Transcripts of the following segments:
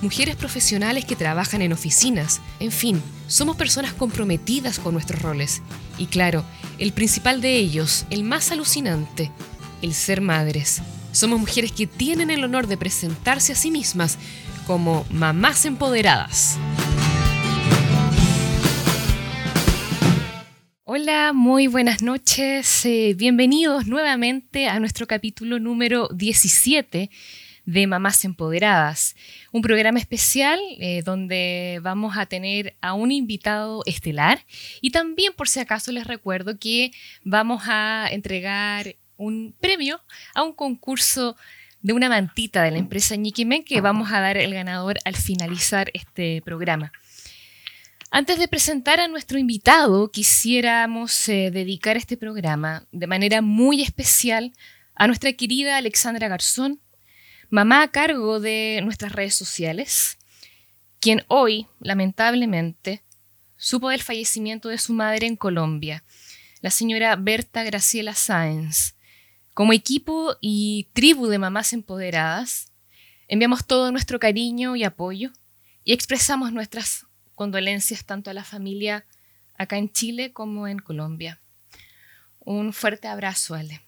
mujeres profesionales que trabajan en oficinas, en fin, somos personas comprometidas con nuestros roles. Y claro, el principal de ellos, el más alucinante, el ser madres. Somos mujeres que tienen el honor de presentarse a sí mismas como mamás empoderadas. Hola, muy buenas noches. Eh, bienvenidos nuevamente a nuestro capítulo número 17 de Mamás Empoderadas, un programa especial eh, donde vamos a tener a un invitado estelar y también por si acaso les recuerdo que vamos a entregar un premio a un concurso de una mantita de la empresa Nikimen que vamos a dar el ganador al finalizar este programa. Antes de presentar a nuestro invitado, quisiéramos eh, dedicar este programa de manera muy especial a nuestra querida Alexandra Garzón, mamá a cargo de nuestras redes sociales, quien hoy, lamentablemente, supo del fallecimiento de su madre en Colombia, la señora Berta Graciela Sáenz. Como equipo y tribu de mamás empoderadas, enviamos todo nuestro cariño y apoyo y expresamos nuestras condolencias tanto a la familia acá en Chile como en Colombia. Un fuerte abrazo, Ale.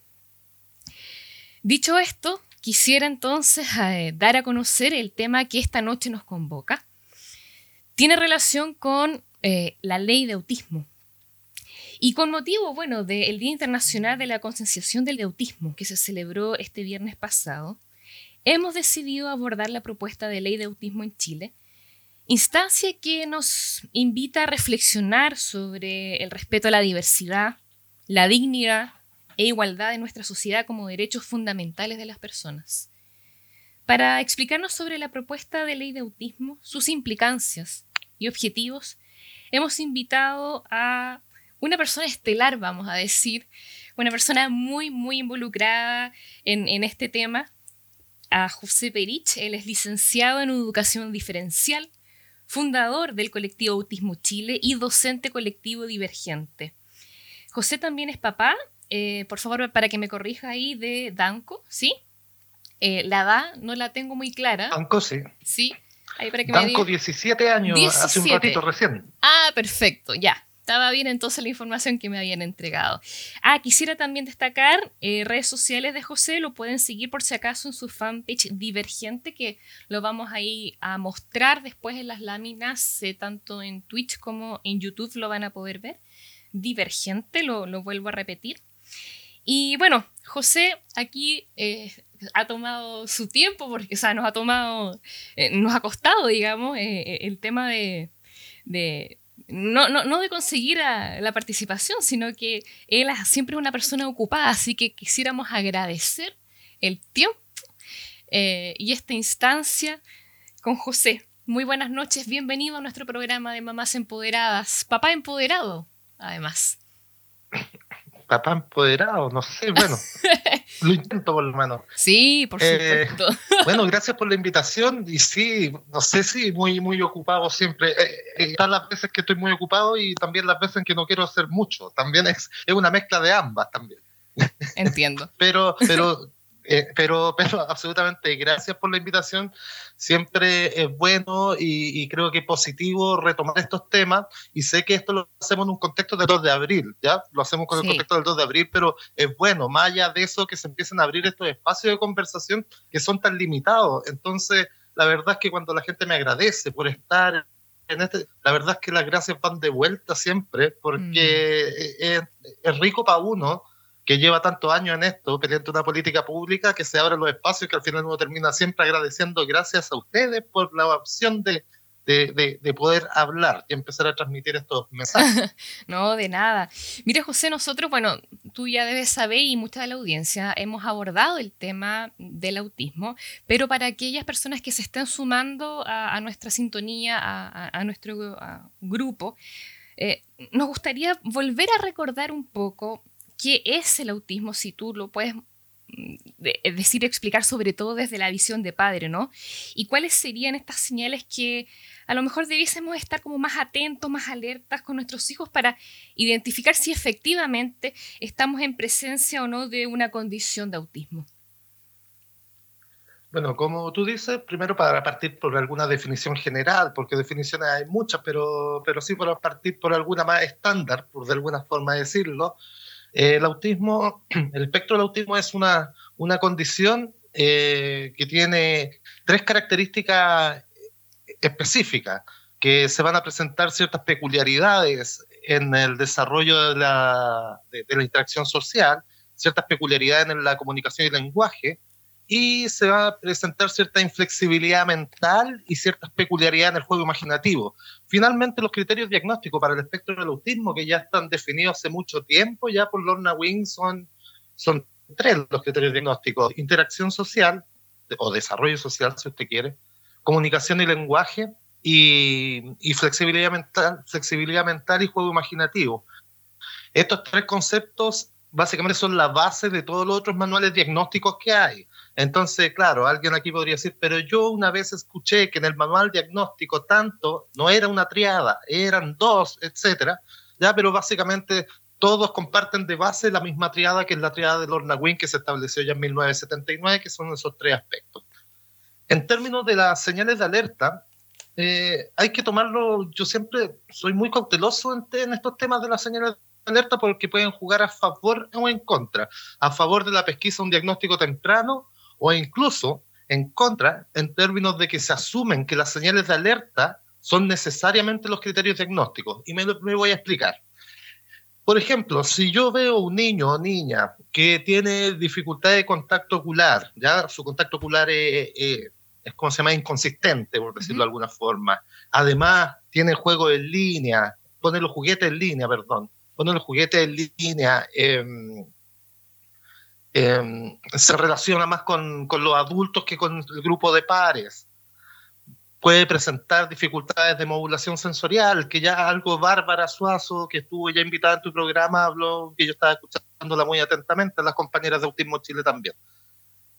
Dicho esto, quisiera entonces eh, dar a conocer el tema que esta noche nos convoca. Tiene relación con eh, la ley de autismo. Y con motivo, bueno, del Día Internacional de la Concienciación del Autismo, que se celebró este viernes pasado, hemos decidido abordar la propuesta de ley de autismo en Chile, instancia que nos invita a reflexionar sobre el respeto a la diversidad, la dignidad e igualdad en nuestra sociedad como derechos fundamentales de las personas. Para explicarnos sobre la propuesta de ley de autismo, sus implicancias y objetivos, hemos invitado a una persona estelar, vamos a decir, una persona muy, muy involucrada en, en este tema, a José Perich. Él es licenciado en educación diferencial, fundador del colectivo Autismo Chile y docente colectivo divergente. José también es papá eh, por favor, para que me corrija ahí, de Danco, ¿sí? Eh, la edad no la tengo muy clara. Danco, sí. Sí. Ahí para que Danco, 17 años, hace un ratito recién. Ah, perfecto, ya. Estaba bien entonces la información que me habían entregado. Ah, quisiera también destacar eh, redes sociales de José, lo pueden seguir por si acaso en su fanpage Divergente, que lo vamos ahí a mostrar después en las láminas, tanto en Twitch como en YouTube lo van a poder ver. Divergente, lo, lo vuelvo a repetir. Y bueno, José aquí eh, ha tomado su tiempo, porque, o sea, nos ha tomado, eh, nos ha costado, digamos, eh, el tema de, no, no, de conseguir la participación, sino que él siempre es una persona ocupada, así que quisiéramos agradecer el tiempo y esta instancia con José. Muy buenas noches, bienvenido a nuestro programa de Mamás Empoderadas, papá empoderado, además papá empoderado, no sé, bueno, lo intento por lo menos. Sí, por eh, supuesto. bueno, gracias por la invitación y sí, no sé si muy, muy ocupado siempre. Eh, eh, están las veces que estoy muy ocupado y también las veces en que no quiero hacer mucho. También es, es una mezcla de ambas también. Entiendo. pero, pero eh, pero, pero absolutamente gracias por la invitación. Siempre es bueno y, creo que es positivo retomar estos temas. Y sé que esto lo hacemos en un contexto del 2 de abril, ¿ya? Lo hacemos con el contexto del 2 de abril, pero es bueno, más allá de eso, que se empiecen a abrir estos espacios de conversación que son tan limitados. Entonces, la verdad es que cuando la gente me agradece por estar en este, la verdad es que las gracias van de vuelta siempre, porque mm. es rico para uno que lleva tantos años en esto, peleando una política pública, que se abran los espacios, que al final uno termina siempre agradeciendo gracias a ustedes por la opción de, de, poder hablar y empezar a transmitir estos mensajes. no, de nada. Mira, José, nosotros, bueno, tú ya debes saber y mucha de la audiencia hemos abordado el tema del autismo, pero para aquellas personas que se están sumando a, nuestra sintonía, a, a nuestro grupo, Eh, nos gustaría volver a recordar un poco qué es el autismo, si tú lo puedes mm, decir, explicar sobre todo desde la visión de padre, ¿no? Y cuáles serían estas señales que a lo mejor debiésemos estar como más atentos, más alertas con nuestros hijos para identificar si efectivamente estamos en presencia o no de una condición de autismo. Bueno, como tú dices, primero para partir por alguna definición general, porque definiciones hay muchas, pero, pero sí para partir por alguna más estándar, por de alguna forma decirlo. El autismo, el espectro del autismo es una, una condición eh, que tiene tres características específicas, que se van a presentar ciertas peculiaridades en el desarrollo de la, de la interacción social, ciertas peculiaridades en la comunicación y lenguaje, y se va a presentar cierta inflexibilidad mental y ciertas peculiaridades en el juego imaginativo. Finalmente, los criterios diagnósticos para el espectro del autismo, que ya están definidos hace mucho tiempo, ya por Lorna Wing, son, son tres los criterios diagnósticos. Interacción social, o desarrollo social, si usted quiere, comunicación y lenguaje, y, y flexibilidad, mental, flexibilidad mental y juego imaginativo. Estos tres conceptos básicamente son la base de todos los otros manuales diagnósticos que hay. Entonces, claro, alguien aquí podría decir, pero yo una vez escuché que en el manual diagnóstico tanto no era una triada, eran dos, etcétera, ya, pero básicamente todos comparten de base la misma triada que es la triada de Lorna Wynne que se estableció ya en 1979, que son esos tres aspectos. En términos de las señales de alerta, eh, hay que tomarlo, yo siempre soy muy cauteloso en, en estos temas de las señales de alerta porque pueden jugar a favor o en contra. A favor de la pesquisa, un diagnóstico temprano, o incluso en contra, en términos de que se asumen que las señales de alerta son necesariamente los criterios diagnósticos. Y me, me voy a explicar. Por ejemplo, si yo veo un niño o niña que tiene dificultad de contacto ocular, ya su contacto ocular es, es, como se llama, inconsistente, por decirlo de alguna forma. Además, tiene juego en línea, pone los juguetes en línea, perdón pone los juguetes en línea, em, em, se relaciona más con, los adultos que con el grupo de pares. Puede presentar dificultades de modulación sensorial, que ya algo Bárbara Suazo, que estuvo ya invitada en tu programa, habló, que yo estaba escuchándola muy atentamente, las compañeras de Autismo Chile también.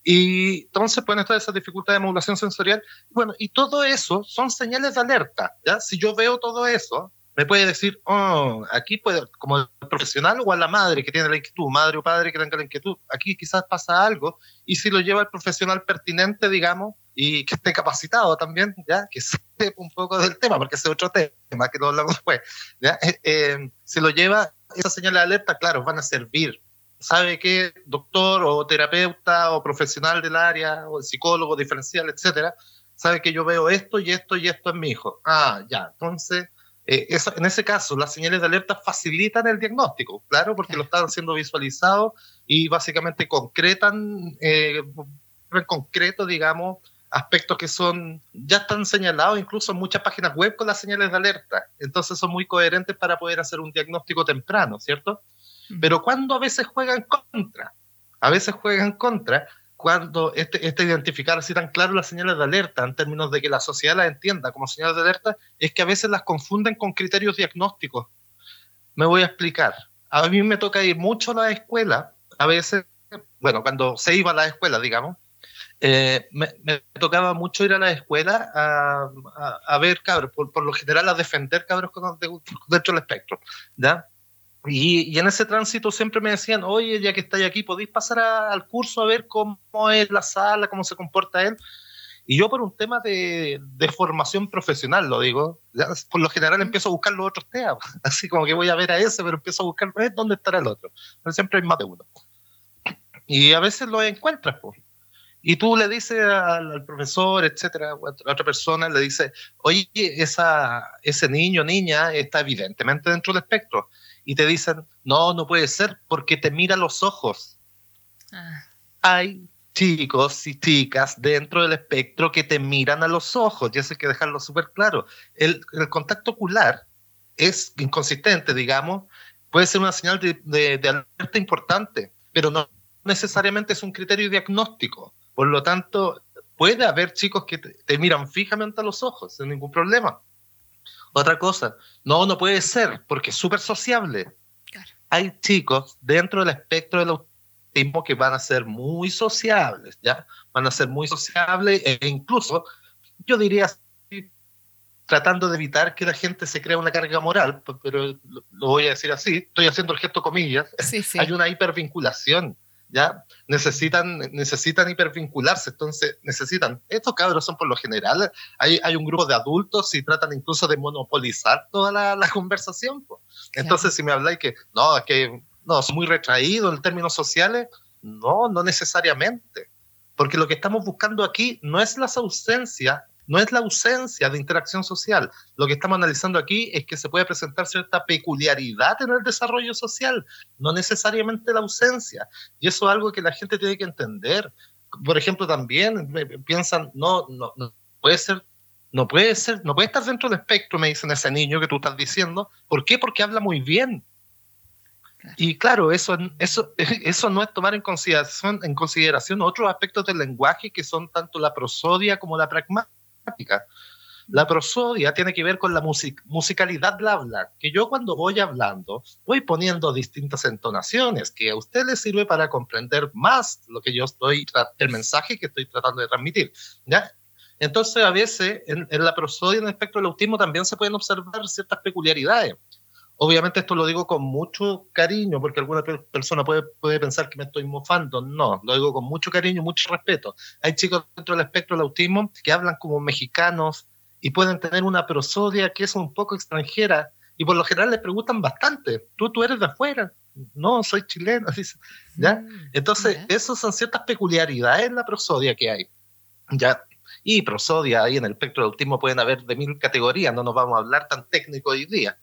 Y entonces pueden estar esas dificultades de modulación sensorial. Bueno, y todo eso son señales de alerta. ¿ya? Si yo veo todo eso, me puede decir, oh, aquí puede, como el profesional o a la madre que tiene la inquietud, madre o padre que tenga la inquietud, aquí quizás pasa algo, y si lo lleva el profesional pertinente, digamos, y que esté capacitado también, ya, que sepa un poco del tema, porque ese es otro tema que lo hablamos después, ¿ya? Eh, eh, se lo lleva, esas señales de alerta, claro, van a servir. ¿Sabe qué? Doctor o terapeuta o profesional del área o psicólogo diferencial, etcétera, sabe que yo veo esto y esto y esto en mi hijo. Ah, ya, entonces eh, en ese caso, las señales de alerta facilitan el diagnóstico, claro, porque lo están siendo visualizado y básicamente concretan, eh, en concreto, digamos, aspectos que son ya están señalados incluso en muchas páginas web con las señales de alerta. Entonces son muy coherentes para poder hacer un diagnóstico temprano, ¿cierto? Pero cuando a veces juegan contra, a veces juegan contra cuando este, este, identificar así tan claro las señales de alerta en términos de que la sociedad las entienda como señales de alerta es que a veces las confunden con criterios diagnósticos. Me voy a explicar. A mí me toca ir mucho a la escuela, a veces, bueno, cuando se iba a la escuela, digamos, eh, me, tocaba mucho ir a la escuela a, a, ver cabros, por, por, lo general a defender cabros dentro del espectro, ¿ya? Y, en ese tránsito siempre me decían, oye, ya que estáis aquí, ¿podéis pasar al curso a ver cómo es la sala, cómo se comporta él? Y yo por un tema de, de formación profesional, lo digo, por lo general empiezo a buscar los otros temas, así como que voy a ver a ese, pero empiezo a buscar eh, dónde estará el otro. Pero siempre hay más de uno. Y a veces lo encuentras, pues. Y tú le dices al, profesor, etcétera, a otra persona, le dices, oye, esa, ese niño, niña, está evidentemente dentro del espectro y te dicen, no, no puede ser porque te mira los ojos. Ah. Hay chicos y chicas dentro del espectro que te miran a los ojos, y eso hay que dejarlo súper claro. El, el, contacto ocular es inconsistente, digamos, puede ser una señal de, de, alerta importante, pero no necesariamente es un criterio diagnóstico. Por lo tanto, puede haber chicos que te, te miran fijamente a los ojos sin ningún problema Otra cosa, no, no puede ser, porque es súper sociable. Hay chicos dentro del espectro del autismo que van a ser muy sociables, ¿ya? Van a ser muy sociables e incluso, yo diría, tratando de evitar que la gente se crea una carga moral, pero lo, voy a decir así, estoy haciendo el gesto comillas, hay una hipervinculación ¿ya? Necesitan, necesitan hipervincularse, entonces necesitan, estos cabros son por lo general, hay, hay un grupo de adultos y tratan incluso de monopolizar toda la, la conversación. Entonces, si me habláis que, no, es que, no, es muy retraído en términos sociales, no, no necesariamente. Porque lo que estamos buscando aquí no es las ausencias no es la ausencia de interacción social. Lo que estamos analizando aquí es que se puede presentar cierta peculiaridad en el desarrollo social, no necesariamente la ausencia. Y eso es algo que la gente tiene que entender. Por ejemplo, también piensan, no, no, no puede ser no puede ser, no puede estar dentro del espectro, me dicen ese niño que tú estás diciendo. ¿Por qué? Porque habla muy bien. Y claro, eso, eso, eso no es tomar en consideración, en consideración otros aspectos del lenguaje que son tanto la prosodia como la pragmática la prosodia tiene que ver con la musicalidad del habla, que yo cuando voy hablando voy poniendo distintas entonaciones que a usted le sirve para comprender más lo que yo estoy, el mensaje que estoy tratando de transmitir. ¿ya? Entonces, a veces en, la prosodia, en el espectro del autismo, también se pueden observar ciertas peculiaridades. Obviamente esto lo digo con mucho cariño, porque alguna persona puede, puede pensar que me estoy mofando. No, lo digo con mucho cariño, mucho respeto. Hay chicos dentro del espectro del autismo que hablan como mexicanos y pueden tener una prosodia que es un poco extranjera y por lo general les preguntan bastante. ¿Tú, tú eres de afuera? No, soy chileno. ¿ya? Mm, Entonces, esas son ciertas peculiaridades en la prosodia que hay. ¿ya? Y prosodia ahí en el espectro del autismo pueden haber de mil categorías, no nos vamos a hablar tan técnico hoy día.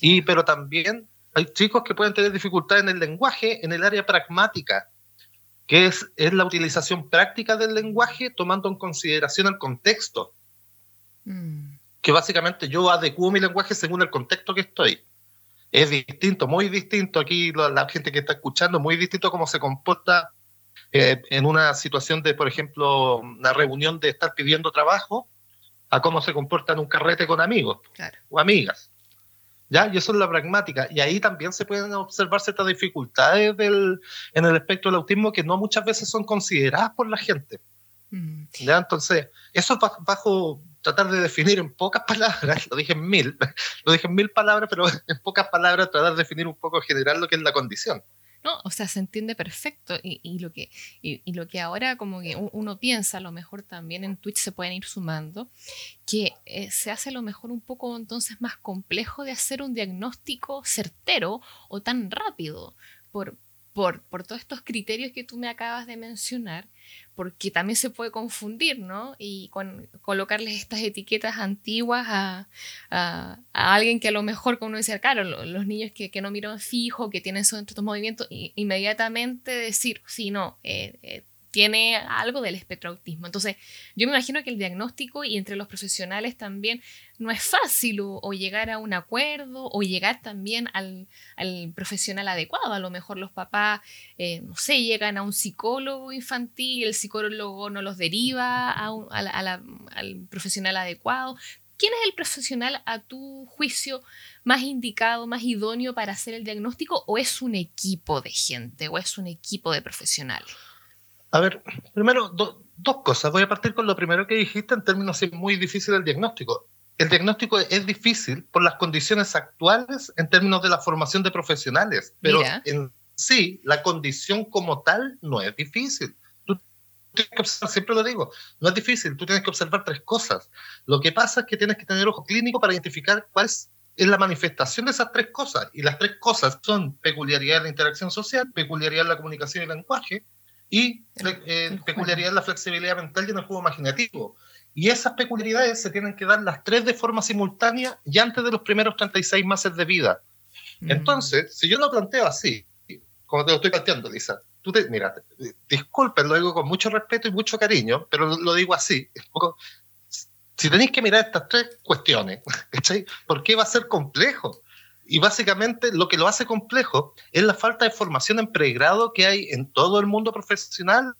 Y, pero también hay chicos que pueden tener dificultades en el lenguaje en el área pragmática, que es, es la utilización práctica del lenguaje tomando en consideración el contexto. Mm. Que básicamente yo adecuo mi lenguaje según el contexto que estoy. Es distinto, muy distinto aquí la, gente que está escuchando, muy distinto cómo se comporta eh, en una situación de, por ejemplo, una reunión de estar pidiendo trabajo, a cómo se comporta en un carrete con amigos o amigas. ¿Ya? Y eso es la pragmática. Y ahí también se pueden observar ciertas dificultades del, en el espectro del autismo que no muchas veces son consideradas por la gente. Mm. ¿Ya? Entonces, eso es bajo tratar de definir en pocas palabras, lo dije en mil, lo dije en mil palabras, pero en pocas palabras tratar de definir un poco general lo que es la condición. No, o sea, se entiende perfecto y, lo, que, y, lo que ahora como que uno piensa, a lo mejor también en Twitch se pueden ir sumando, que eh, se hace a lo mejor un poco entonces más complejo de hacer un diagnóstico certero o tan rápido por, por, por todos estos criterios que tú me acabas de mencionar porque también se puede confundir, ¿no? Y con, colocarles estas etiquetas antiguas a, a, alguien que a lo mejor, como uno decía, claro, los niños que, que no miran fijo, que tienen esos movimientos, inmediatamente decir, sí, no, eh, eh tiene algo del espectro autismo. Entonces, yo me imagino que el diagnóstico y entre los profesionales también no es fácil o, llegar a un acuerdo o llegar también al, profesional adecuado. A lo mejor los papás, eh, no sé, llegan a un psicólogo infantil, el psicólogo no los deriva al profesional adecuado. ¿Quién es el profesional a tu juicio más indicado, más idóneo para hacer el diagnóstico o es un equipo de gente o es un equipo de profesionales? A ver, primero, dos cosas. Voy a partir con lo primero que dijiste en términos de muy difícil el diagnóstico. El diagnóstico es difícil por las condiciones actuales en términos de la formación de profesionales, pero en sí, la condición como tal no es difícil. Tú tienes que observar, siempre lo digo, no es difícil, tú tienes que observar tres cosas. Lo que pasa es que tienes que tener ojo clínico para identificar cuál es la manifestación de esas tres cosas. Y las tres cosas son peculiaridad de la interacción social, peculiaridad de la comunicación y el lenguaje, y eh, peculiaridad de la flexibilidad mental y en el juego imaginativo. Y esas peculiaridades se tienen que dar las tres de forma simultánea y antes de los primeros 36 meses de vida. Mm. Entonces, si yo lo planteo así, como te lo estoy planteando, Lisa, tú te, mira, disculpen, lo digo con mucho respeto y mucho cariño, pero lo digo así. si tenéis que mirar estas tres cuestiones, ¿por qué va a ser complejo? Y básicamente lo que lo hace complejo es la falta de formación en pregrado que hay en todo el mundo profesional,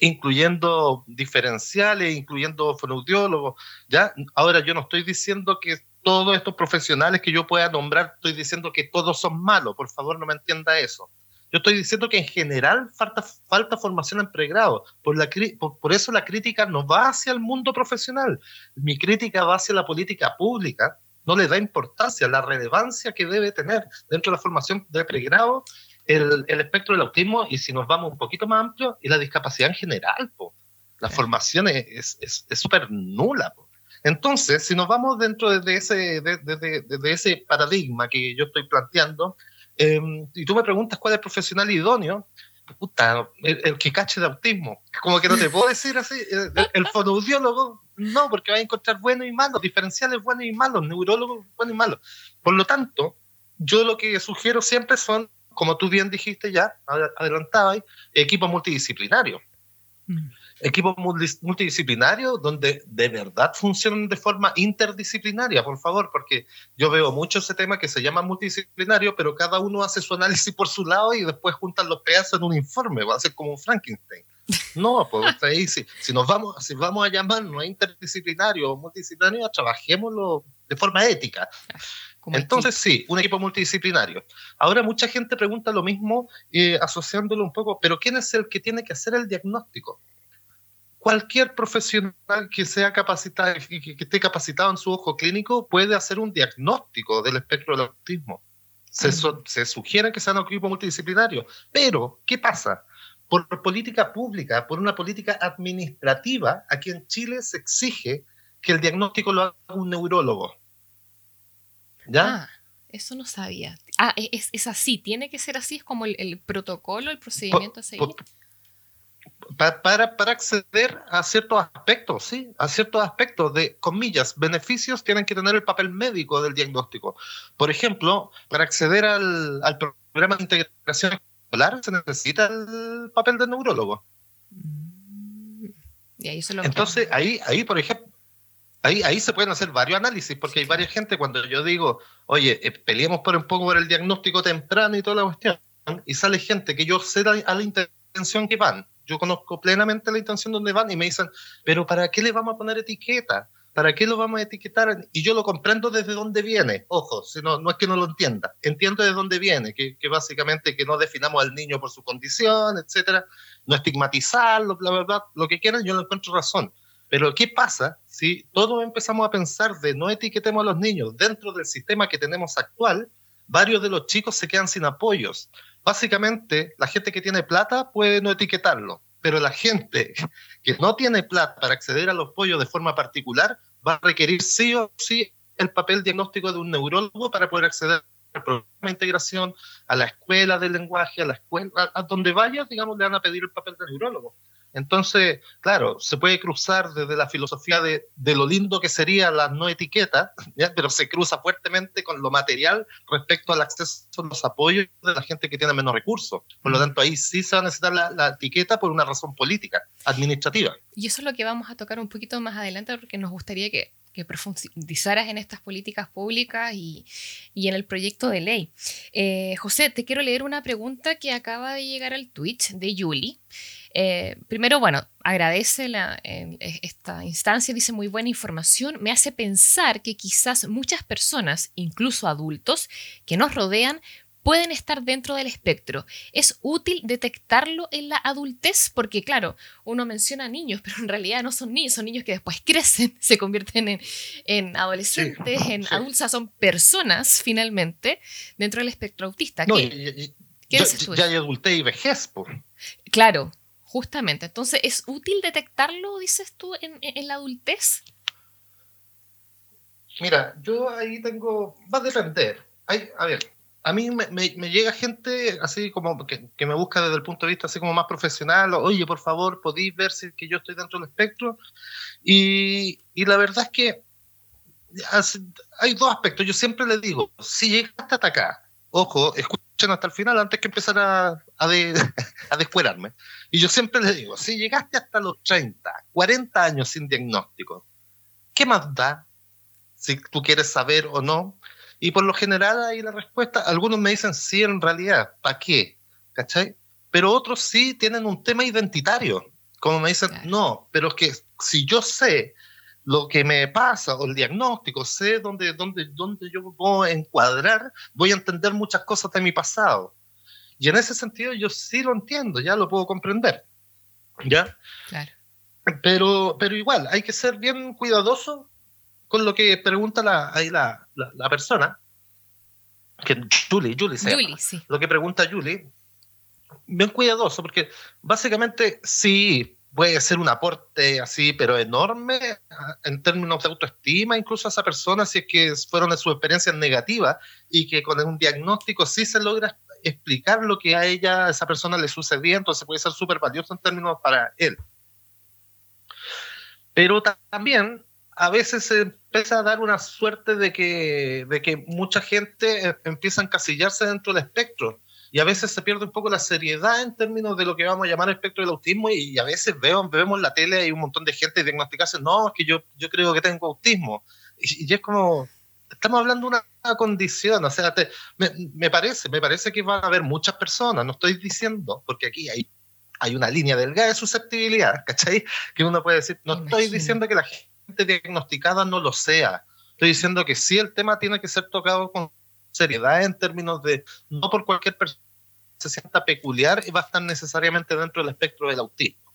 incluyendo diferenciales, incluyendo fonoaudiólogos. ¿ya? Ahora, yo no estoy diciendo que todos estos profesionales que yo pueda nombrar, estoy diciendo que todos son malos, por favor no me entienda eso. Yo estoy diciendo que en general falta, falta formación en pregrado. Por, la, por, por, eso la crítica no va hacia el mundo profesional. Mi crítica va hacia la política pública. No le da importancia, la relevancia que debe tener dentro de la formación de pregrado el, el espectro del autismo y si nos vamos un poquito más amplio, y la discapacidad en general. Po. La formación es súper es, nula. Po. Entonces, si nos vamos dentro de ese, de, de, de, ese paradigma que yo estoy planteando, eh, y tú me preguntas cuál es el profesional idóneo, puta, el, que cache de autismo. Como que no te puedo decir así, el, el fonoaudiólogo, no, porque va a encontrar buenos y malos, diferenciales buenos y malos, neurólogos buenos y malos. Por lo tanto, yo lo que sugiero siempre son, como tú bien dijiste ya, adelantaba, equipos multidisciplinarios. Mm equipos multidisciplinarios donde de verdad funcionan de forma interdisciplinaria, por favor, porque yo veo mucho ese tema que se llama multidisciplinario, pero cada uno hace su análisis por su lado y después juntan los pedazos en un informe, va a ser como un Frankenstein. No, pues ahí, si, si nos vamos, si vamos a llamarnos interdisciplinario o multidisciplinario, trabajémoslo de forma ética. Entonces sí, un equipo multidisciplinario. Ahora mucha gente pregunta lo mismo eh, asociándolo un poco, pero ¿quién es el que tiene que hacer el diagnóstico? cualquier profesional que sea capacitado, que, esté capacitado en su ojo clínico puede hacer un diagnóstico del espectro del autismo. Se, se sugiere que sea un equipo multidisciplinario, pero ¿qué pasa? Por política pública, por una política administrativa, aquí en Chile se exige que el diagnóstico lo haga un neurólogo. ¿Ya? Ah, eso no sabía. Ah, es, es, así, tiene que ser así, es como el, protocolo, el procedimiento a seguir para, para, acceder a ciertos aspectos, ¿sí? A ciertos aspectos de, comillas, beneficios tienen que tener el papel médico del diagnóstico. Por ejemplo, para acceder al, al programa de integración escolar se necesita el papel del neurólogo. Mm. Y ahí se lo Entonces, ahí, ahí, por ejemplo, Ahí, ahí, se pueden hacer varios análisis, porque hay varias gente, cuando yo digo, oye, eh, peleemos por un poco por el diagnóstico temprano y toda la cuestión, y sale gente que yo sé a la intención que van, yo conozco plenamente la intención donde van y me dicen, pero ¿para qué le vamos a poner etiqueta? ¿Para qué lo vamos a etiquetar? Y yo lo comprendo desde dónde viene. Ojo, si no, es que no lo entienda. Entiendo de dónde viene, que, que básicamente que no definamos al niño por su condición, etcétera, no estigmatizarlo, bla, bla, bla, lo que quieran, yo no encuentro razón. Pero ¿qué pasa si todos empezamos a pensar de no etiquetemos a los niños dentro del sistema que tenemos actual? Varios de los chicos se quedan sin apoyos básicamente la gente que tiene plata puede no etiquetarlo, pero la gente que no tiene plata para acceder a los pollos de forma particular va a requerir sí o sí el papel diagnóstico de un neurólogo para poder acceder al programa de integración, a la escuela de lenguaje, a la escuela, a, donde vaya, digamos, le van a pedir el papel de neurólogo. Entonces, claro, se puede cruzar desde la filosofía de, de lo lindo que sería la no etiqueta, pero se cruza fuertemente con lo material respecto al acceso a los apoyos de la gente que tiene menos recursos. Por lo tanto, ahí sí se va a necesitar la, la etiqueta por una razón política, administrativa. Y eso es lo que vamos a tocar un poquito más adelante porque nos gustaría que que profundizaras en estas políticas públicas y, y en el proyecto de ley. Eh, José, te quiero leer una pregunta que acaba de llegar al Twitch de Yuli. Eh, primero, bueno, agradece la, esta instancia, dice muy buena información, me hace pensar que quizás muchas personas, incluso adultos, que nos rodean, pueden estar dentro del espectro. Es útil detectarlo en la adultez porque, claro, uno menciona niños, pero en realidad no son niños, son niños que después crecen, se convierten en, en adolescentes, en adultos, son personas finalmente dentro del espectro autista. No, ¿Qué, ya, ya, hay adultez y vejez. Por. Claro, Justamente, entonces, ¿es útil detectarlo, dices tú, en, en la adultez? Mira, yo ahí tengo, va a depender. A ver, a mí me, me, llega gente así como que, que, me busca desde el punto de vista así como más profesional, oye, por favor, podéis ver si que yo estoy dentro del espectro. Y, y la verdad es que hay dos aspectos. Yo siempre le digo, si llegaste hasta acá, ojo, escucha hasta el final antes que empezar a, a, de, a descuerarme. Y yo siempre les digo, si llegaste hasta los 30, 40 años sin diagnóstico, ¿qué más da si tú quieres saber o no? Y por lo general ahí la respuesta, algunos me dicen sí en realidad, ¿para qué? ¿Cachai? Pero otros sí tienen un tema identitario, como me dicen, no, pero es que si yo sé lo que me pasa o el diagnóstico, sé dónde, dónde, dónde yo puedo encuadrar, voy a entender muchas cosas de mi pasado. Y en ese sentido yo sí lo entiendo, ya lo puedo comprender. ¿Ya? Claro. Pero, pero igual, hay que ser bien cuidadoso con lo que pregunta la, ahí la, la, persona. Que Julie, Julie se Julie, sí. Lo que pregunta Julie. Bien cuidadoso, porque básicamente sí, puede ser un aporte así, pero enorme en términos de autoestima, incluso a esa persona, si es que fueron de sus experiencias negativas y que con un diagnóstico sí se logra explicar lo que a ella, a esa persona le sucedía, entonces puede ser súper valioso en términos para él. Pero también a veces se empieza a dar una suerte de que, de que mucha gente eh, empieza a encasillarse dentro del espectro y a veces se pierde un poco la seriedad en términos de lo que vamos a llamar espectro del autismo y, a veces veo, vemos en la tele hay un montón de gente diagnosticarse, no, es que yo, yo creo que tengo autismo. Y, es como, estamos hablando de una condición, o sea, me, me, parece, me parece que van a haber muchas personas, no estoy diciendo, porque aquí hay, hay una línea delgada de susceptibilidad, ¿cachai? Que uno puede decir, no estoy diciendo que la gente diagnosticada no lo sea, estoy diciendo que sí el tema tiene que ser tocado con seriedad en términos de no por cualquier persona se sienta peculiar y va a estar necesariamente dentro del espectro del autismo.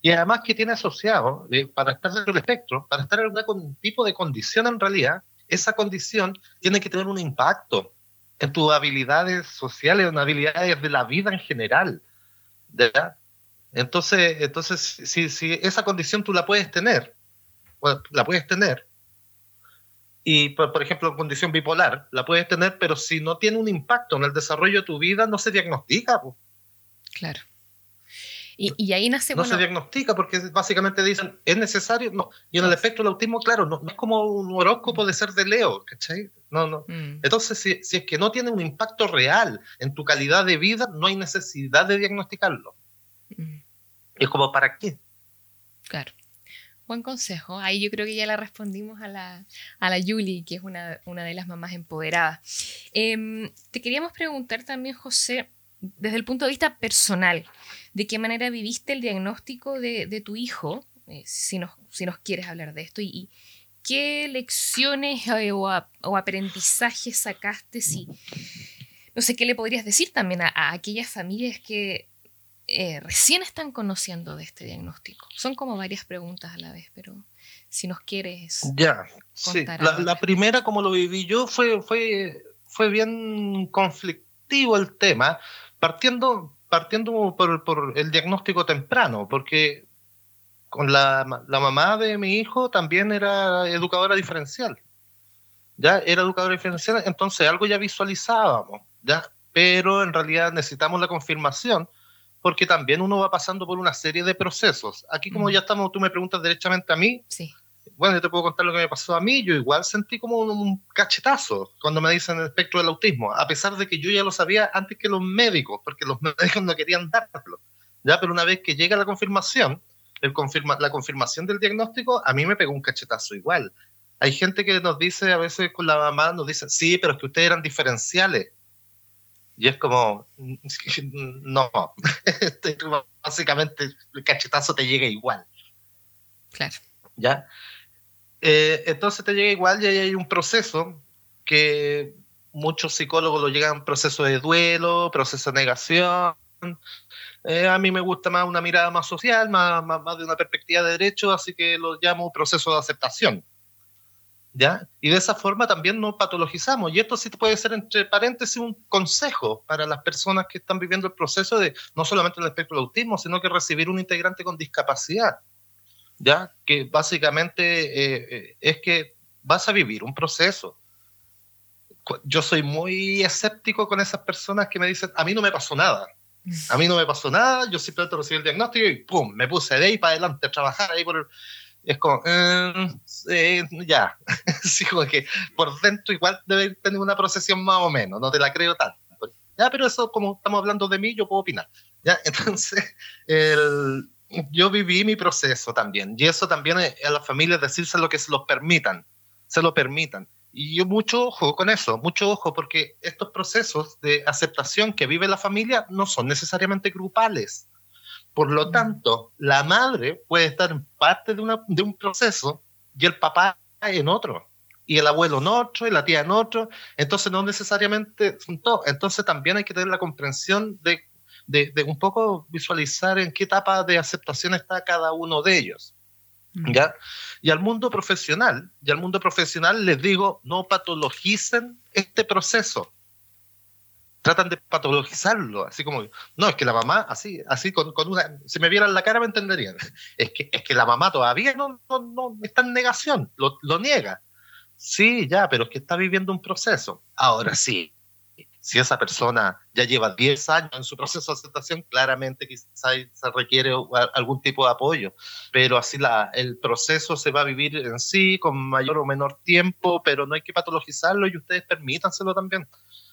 Y además que tiene asociado, eh, para estar dentro del espectro, para estar en algún tipo de condición en realidad, esa condición tiene que tener un impacto en tus habilidades sociales, en habilidades de la vida en general. ¿verdad? Entonces, entonces si, si esa condición tú la puedes tener, la puedes tener, y por, por, ejemplo, condición bipolar, la puedes tener, pero si no tiene un impacto en el desarrollo de tu vida, no se diagnostica. Claro. Y, y, ahí nace. No se diagnostica porque básicamente dicen, ¿es necesario? No. Y en el efecto del autismo, claro, no, es como un horóscopo de ser de Leo, ¿cachai? No, no. Mm. Entonces, si, si, es que no tiene un impacto real en tu calidad de vida, no hay necesidad de diagnosticarlo. Mm. Es como, ¿para qué? Claro. Buen consejo. Ahí yo creo que ya la respondimos a la, a la Julie, que es una, una de las mamás empoderadas. Em, te queríamos preguntar también, José, desde el punto de vista personal, ¿de qué manera viviste el diagnóstico de, de tu hijo? Eh, si, nos, si nos quieres hablar de esto. Y, qué lecciones eh, o, o, aprendizajes sacaste? Si, no sé, ¿qué le podrías decir también a, a aquellas familias que eh, recién están conociendo de este diagnóstico? Son como varias preguntas a la vez, pero si nos quieres. Ya, sí. La, primera, como lo viví yo, fue, fue, fue bien conflictivo el tema, partiendo, partiendo por, por el diagnóstico temprano, porque con la, la, mamá de mi hijo también era educadora diferencial. Ya era educadora diferencial, entonces algo ya visualizábamos, ya, pero en realidad necesitamos la confirmación porque también uno va pasando por una serie de procesos. Aquí como ya estamos, tú me preguntas derechamente a mí. Sí. Bueno, yo te puedo contar lo que me pasó a mí. Yo igual sentí como un, cachetazo cuando me dicen el espectro del autismo, a pesar de que yo ya lo sabía antes que los médicos, porque los médicos no querían darlo. Ya, pero una vez que llega la confirmación, el confirma, la confirmación del diagnóstico, a mí me pegó un cachetazo igual. Hay gente que nos dice, a veces con la mamá, nos dicen, sí, pero es que ustedes eran diferenciales. Y es como, no, este, básicamente el cachetazo te llega igual. Claro. ¿Ya? Eh, entonces te llega igual y ahí hay un proceso que muchos psicólogos lo llegan proceso de duelo, proceso de negación. Eh, a mí me gusta más una mirada más social, más, más de una perspectiva de derecho, así que lo llamo proceso de aceptación. ¿Ya? Y de esa forma también no patologizamos. Y esto sí puede ser, entre paréntesis, un consejo para las personas que están viviendo el proceso de no solamente el espectro del autismo, sino que recibir un integrante con discapacidad, ¿ya? Que básicamente eh, eh, es que vas a vivir un proceso. Yo soy muy escéptico con esas personas que me dicen, a mí no me pasó nada. A mí no me pasó nada, yo simplemente recibí el diagnóstico y ¡pum! Me puse de ahí para adelante a trabajar ahí por el, es como, eh, ya, sí, como que por dentro igual debe tener una procesión más o menos, no te la creo tanto. Ya, pero eso, como estamos hablando de mí, yo puedo opinar. Ya, entonces, el, yo viví mi proceso también, y eso también a las familias decirse lo que se los permitan, se lo permitan. Y yo mucho ojo con eso, mucho ojo, porque estos procesos de aceptación que vive la familia no son necesariamente grupales por lo tanto, la madre puede estar en parte de, una, de un proceso y el papá en otro, y el abuelo en otro, y la tía en otro, entonces no necesariamente son todos, entonces también hay que tener la comprensión de, de, un poco visualizar en qué etapa de aceptación está cada uno de ellos. Mm. ¿Ya? Y al mundo profesional, y al mundo profesional les digo, no patologicen este proceso tratan de patologizarlo, así como, no, es que la mamá, así, así con, una, si me vieran la cara me entenderían, es que, es que la mamá todavía no, no, no está en negación, lo, lo, niega. Sí, ya, pero es que está viviendo un proceso. Ahora sí, si esa persona ya lleva 10 años en su proceso de aceptación, claramente quizás se requiere algún tipo de apoyo, pero así la, el proceso se va a vivir en sí con mayor o menor tiempo, pero no hay que patologizarlo y ustedes permítanselo también.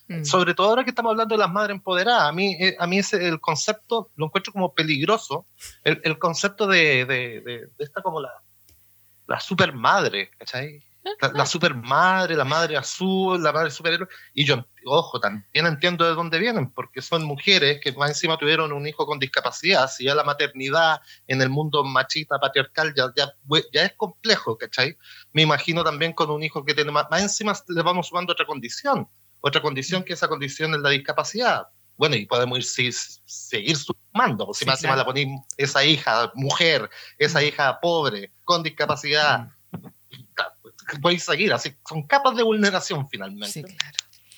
Mm. Sobre todo ahora que estamos hablando de las madres empoderadas, a mí, eh, a mí ese, el concepto lo encuentro como peligroso, el, el concepto de, de, de, esta como la, la super madre, ¿cachai? La, la, super madre, la madre azul, la madre superhéroe. Y yo, ojo, también entiendo de dónde vienen, porque son mujeres que más encima tuvieron un hijo con discapacidad. Si ya la maternidad en el mundo machista, patriarcal, ya, ya, ya es complejo, ¿cachai? Me imagino también con un hijo que tiene más, más encima le vamos sumando otra condición otra condición que esa condición es la discapacidad. Bueno, y podemos ir, seguir sumando, si más la ponemos esa hija mujer, esa mm. hija pobre, con discapacidad, mm. podéis seguir, así son capas de vulneración finalmente.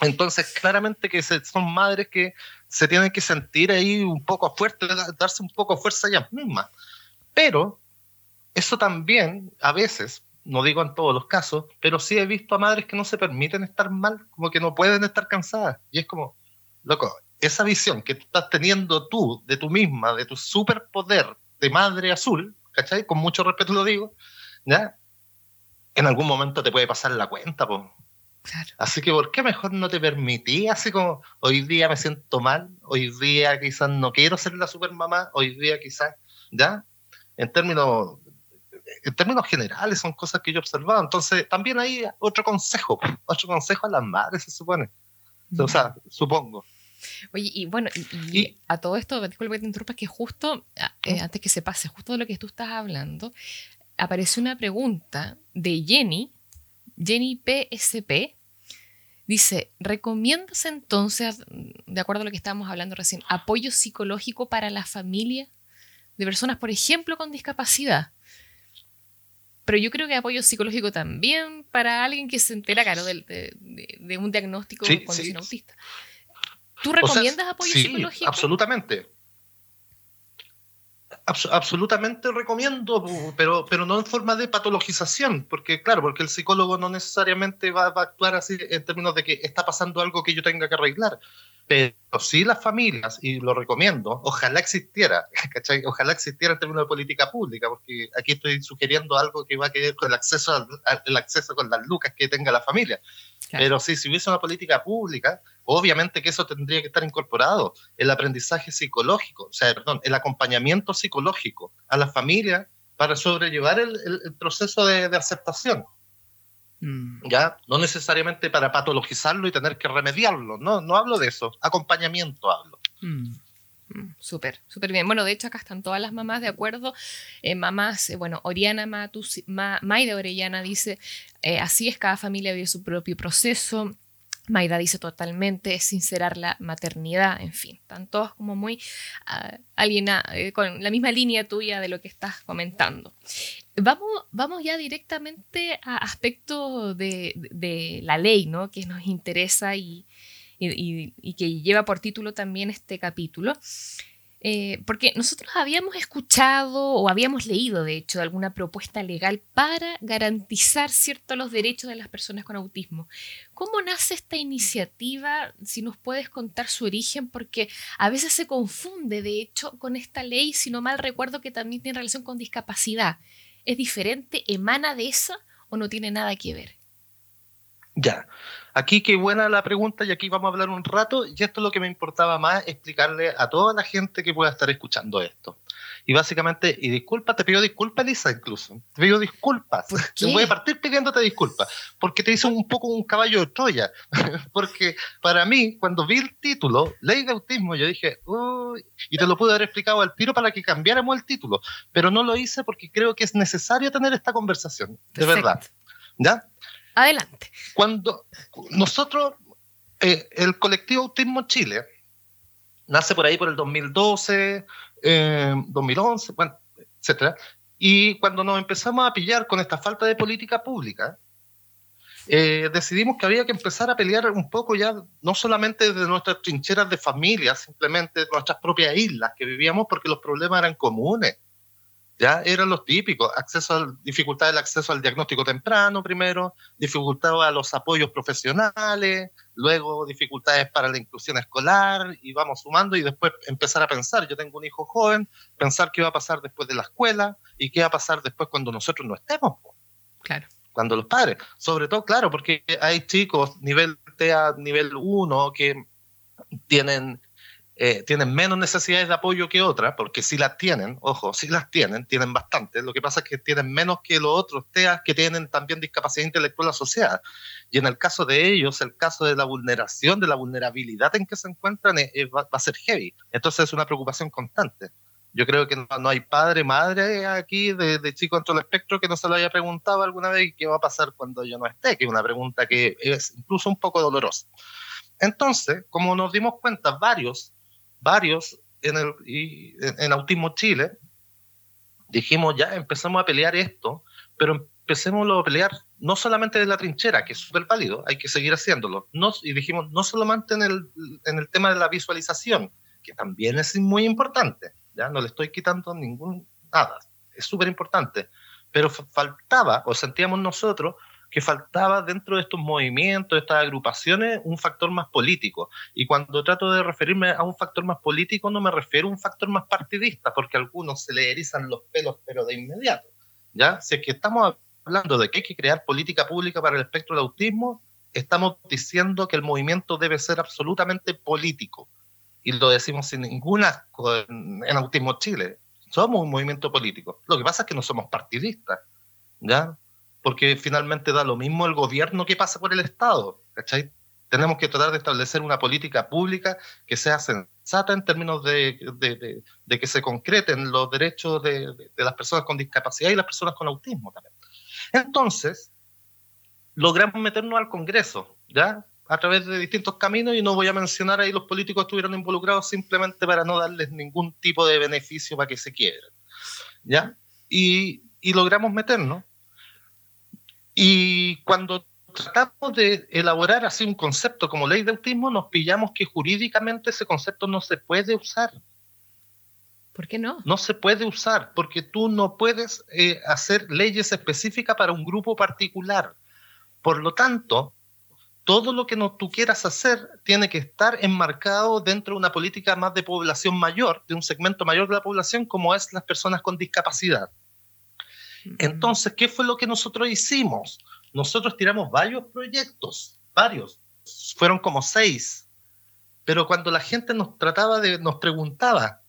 Entonces, claramente que son madres que se tienen que sentir ahí un poco fuertes, darse un poco fuerza ellas mismas. Pero eso también, a veces, no digo en todos los casos, pero sí he visto a madres que no se permiten estar mal, como que no pueden estar cansadas. Y es como, loco, esa visión que estás teniendo tú de tú misma, de tu superpoder de madre azul, ¿cachai? Con mucho respeto lo digo, ¿ya? En algún momento te puede pasar la cuenta, pues. Así que, ¿por qué mejor no te permití? Así como, hoy día me siento mal, hoy día quizás no quiero ser la supermamá, hoy día quizás, ¿ya? En términos en términos generales son cosas que yo he observado. Entonces, también hay otro consejo, otro consejo a las madres, se supone. O sea, supongo. Oye, y bueno, y, a todo esto, disculpe que te interrumpa, que justo, ah, eh, antes que se pase, justo de lo que tú estás hablando, apareció una pregunta de Jenny, Jenny PSP, dice, ¿recomiendas entonces, de acuerdo a lo que estábamos hablando recién, apoyo psicológico para la familia de personas, por ejemplo, con discapacidad? Pero yo creo que apoyo psicológico también para alguien que se entera, claro, de, de, un diagnóstico de condición autista. ¿Tú recomiendas apoyo sí, psicológico? Absolutamente. Absolutamente recomiendo, pero, pero no en forma de patologización, porque claro, porque el psicólogo no necesariamente va, va a actuar así en términos de que está pasando algo que yo tenga que arreglar pero sí las familias, y lo recomiendo, ojalá existiera, ¿cachai? Ojalá existiera en términos de política pública, porque aquí estoy sugiriendo algo que va a quedar con el acceso, el acceso con las lucas que tenga la familia. Pero sí, si hubiese una política pública, obviamente que eso tendría que estar incorporado, el aprendizaje psicológico, o sea, perdón, el acompañamiento psicológico a la familia para sobrellevar el, el, proceso de, de aceptación. Mm. ¿Ya? No necesariamente para patologizarlo y tener que remediarlo, no, no hablo de eso, acompañamiento hablo. Mm. Mm, súper, súper bien. Bueno, de hecho acá están todas las mamás de acuerdo. Eh, mamás, eh, bueno, Oriana Matus, Ma, Maida Orellana dice, eh, así es, cada familia vive su propio proceso. Maida dice totalmente sincerar la maternidad, en fin, están todos como muy uh, con la misma línea tuya de lo que estás comentando. Vamos, vamos ya directamente a aspectos de, la ley, ¿no? Que nos interesa y, que lleva por título también este capítulo. Eh, porque nosotros habíamos escuchado o habíamos leído, de hecho, alguna propuesta legal para garantizar ciertos los derechos de las personas con autismo. ¿Cómo nace esta iniciativa? Si nos puedes contar su origen, porque a veces se confunde, de hecho, con esta ley, si no mal recuerdo, que también tiene relación con discapacidad. ¿Es diferente? ¿Emana de esa o no tiene nada que ver? Ya. Aquí qué buena la pregunta y aquí vamos a hablar un rato y esto es lo que me importaba más explicarle a toda la gente que pueda estar escuchando esto. Y básicamente, y disculpa, te pido disculpas, Lisa, incluso. Te pido disculpas. Te voy a partir pidiéndote disculpas. Porque te hice un poco un caballo de Troya. porque para mí, cuando vi el título, Ley de Autismo, yo dije, uy, y te lo pude haber explicado al tiro para que cambiáramos el título. Pero no lo hice porque creo que es necesario tener esta conversación. De verdad. ¿Ya? Adelante. Cuando nosotros, eh, el colectivo Autismo Chile, nace por ahí por el 2012, 2011, eh, bueno, etcétera. Y cuando nos empezamos a pillar con esta falta de política pública, eh, decidimos que había que empezar a pelear un poco ya, no solamente de nuestras trincheras de familia, simplemente nuestras propias islas que vivíamos, porque los problemas eran comunes ya eran los típicos, acceso al, dificultad del acceso al diagnóstico temprano primero, dificultad a los apoyos profesionales, luego dificultades para la inclusión escolar y vamos sumando y después empezar a pensar, yo tengo un hijo joven, pensar qué va a pasar después de la escuela y qué va a pasar después cuando nosotros no estemos. Claro. Cuando los padres, sobre todo, claro, porque hay chicos nivel TEA, nivel 1 que tienen eh, tienen menos necesidades de apoyo que otras, porque si las tienen, ojo, si las tienen, tienen bastante. Lo que pasa es que tienen menos que los otros TEAs que tienen también discapacidad intelectual asociada. Y en el caso de ellos, el caso de la vulneración, de la vulnerabilidad en que se encuentran, va, a ser heavy. Entonces es una preocupación constante. Yo creo que no, hay padre, madre aquí de, de chico dentro del espectro que no se lo haya preguntado alguna vez qué va a pasar cuando yo no esté, que es una pregunta que es incluso un poco dolorosa. Entonces, como nos dimos cuenta, varios varios en, el, en Autismo Chile, dijimos ya empezamos a pelear esto, pero empecemos a pelear no solamente de la trinchera, que es súper válido, hay que seguir haciéndolo, no, y dijimos no solamente en el, en el tema de la visualización, que también es muy importante, ya no le estoy quitando ningún nada, es súper importante, pero faltaba, o sentíamos nosotros, que faltaba dentro de estos movimientos, de estas agrupaciones, un factor más político. Y cuando trato de referirme a un factor más político, no me refiero a un factor más partidista, porque a algunos se le erizan los pelos, pero de inmediato. ¿ya? Si es que estamos hablando de que hay que crear política pública para el espectro del autismo, estamos diciendo que el movimiento debe ser absolutamente político. Y lo decimos sin ninguna en, en Autismo Chile. Somos un movimiento político. Lo que pasa es que no somos partidistas. ¿ya? Porque finalmente da lo mismo el gobierno que pasa por el Estado, ¿cachai? Tenemos que tratar de establecer una política pública que sea sensata en términos de, que se concreten los derechos de, las personas con discapacidad y las personas con autismo también. Entonces, logramos meternos al Congreso, ¿ya? A través de distintos caminos y no voy a mencionar ahí los políticos que estuvieron involucrados simplemente para no darles ningún tipo de beneficio para que se quiebren, ¿ya? Y logramos meternos y cuando tratamos de elaborar así un concepto como ley de autismo, nos pillamos que jurídicamente ese concepto no se puede usar. ¿Por qué no? No se puede usar porque tú no puedes eh, hacer leyes específicas para un grupo particular. Por lo tanto, todo lo que no, tú quieras hacer tiene que estar enmarcado dentro de una política más de población mayor, de un segmento mayor de la población, como es las personas con discapacidad. Entonces, ¿qué fue lo que nosotros hicimos? Nosotros tiramos varios proyectos, varios, fueron como seis, pero cuando la gente nos trataba de, nos preguntaba,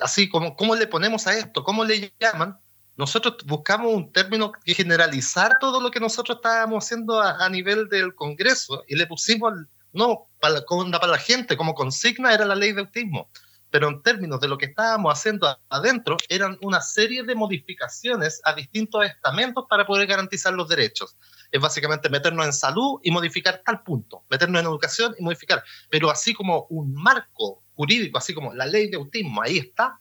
así como, ¿cómo le ponemos a esto? ¿Cómo le llaman? Nosotros buscamos un término que generalizar todo lo que nosotros estábamos haciendo a, nivel del Congreso y le pusimos, no, para, para la gente, como consigna era la ley de autismo pero en términos de lo que estábamos haciendo adentro, eran una serie de modificaciones a distintos estamentos para poder garantizar los derechos. Es básicamente meternos en salud y modificar tal punto, meternos en educación y modificar, pero así como un marco jurídico, así como la ley de autismo, ahí está,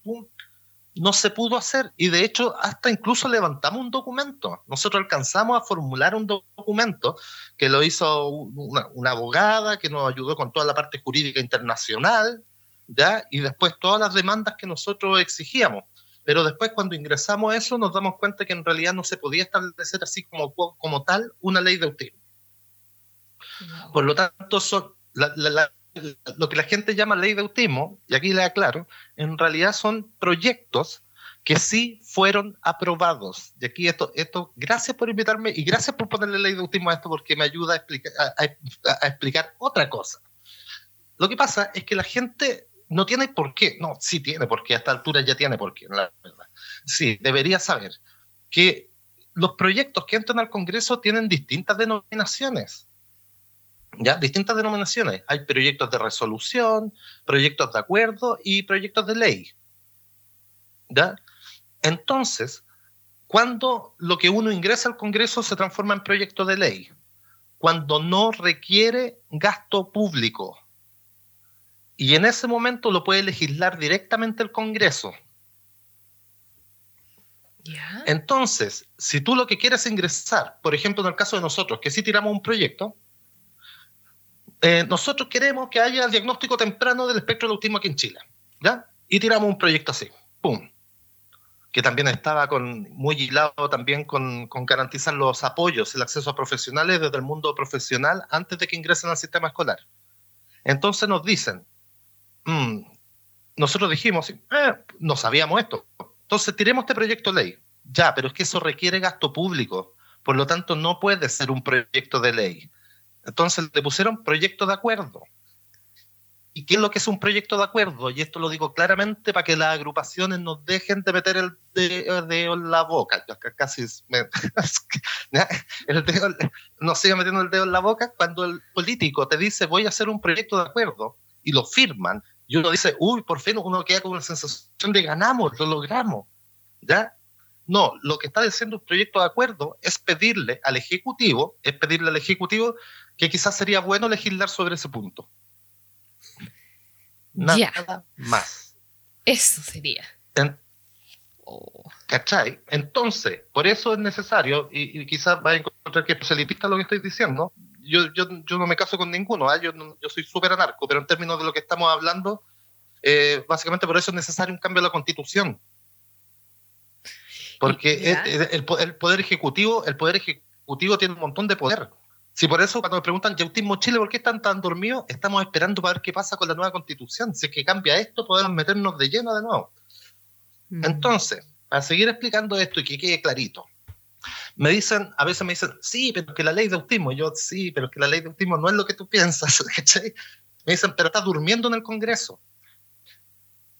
no se pudo hacer y de hecho hasta incluso levantamos un documento. Nosotros alcanzamos a formular un documento que lo hizo una, una abogada que nos ayudó con toda la parte jurídica internacional, ¿ya? Y después todas las demandas que nosotros exigíamos. Pero después cuando ingresamos a eso nos damos cuenta que en realidad no se podía establecer así como, como tal una ley de autismo. Por lo tanto, son lo que la gente llama ley de autismo, y aquí le aclaro, en realidad son proyectos que sí fueron aprobados. Y aquí esto, esto, gracias por invitarme y gracias por ponerle ley de autismo a esto porque me ayuda a explicar, a, explicar otra cosa. Lo que pasa es que la gente no tiene por qué, no, sí tiene por qué, a esta altura ya tiene por qué, la verdad. Sí, debería saber que los proyectos que entran al Congreso tienen distintas denominaciones. ¿Ya? Distintas denominaciones. Hay proyectos de resolución, proyectos de acuerdo y proyectos de ley. ¿Ya? Entonces, cuando lo que uno ingresa al Congreso se transforma en proyecto de ley, cuando no requiere gasto público. Y en ese momento lo puede legislar directamente el Congreso. Entonces, si tú lo que quieres ingresar, por ejemplo, en el caso de nosotros, que si tiramos un proyecto, eh, nosotros queremos que haya diagnóstico temprano del espectro del autismo aquí en Chile, ¿ya? Y tiramos un proyecto así, ¡pum! que también estaba con, muy hilado también con, con, garantizar los apoyos, el acceso a profesionales desde el mundo profesional antes de que ingresen al sistema escolar. Entonces nos dicen, mm, nosotros dijimos, eh, no sabíamos esto, entonces tiremos este proyecto de ley. Ya, pero es que eso requiere gasto público, por lo tanto no puede ser un proyecto de ley. Entonces le pusieron proyecto de acuerdo. ¿Y qué es lo que es un proyecto de acuerdo? Y esto lo digo claramente para que las agrupaciones nos dejen de meter el dedo en la boca. Casi el dedo, no siga metiendo el dedo en la boca cuando el político te dice voy a hacer un proyecto de acuerdo y lo firman y uno dice, uy, por fin uno queda con una sensación de ganamos, lo logramos. ¿Ya? No, lo que está diciendo un proyecto de acuerdo es pedirle al Ejecutivo, es pedirle al Ejecutivo que quizás sería bueno legislar sobre ese punto. Nada más. Eso sería. Oh. ¿Cachai? Entonces, por eso es necesario, y, quizás va a encontrar que es proselitista lo que estoy diciendo. Yo, yo, yo no me caso con ninguno, ¿ah? yo, yo soy súper anarco, pero en términos de lo que estamos hablando, eh, básicamente por eso es necesario un cambio de la constitución. Porque el, el, poder ejecutivo, el poder ejecutivo tiene un montón de poder. Si por eso cuando me preguntan, ¿Yautismo Chile por qué están tan dormidos? Estamos esperando para ver qué pasa con la nueva constitución. Si es que cambia esto, podemos meternos de lleno de nuevo. Mm. Entonces, para seguir explicando esto y que quede clarito, me dicen, a veces me dicen, sí, pero que la ley de autismo, yo sí, pero que la ley de autismo no es lo que tú piensas, Me dicen, pero está durmiendo en el Congreso.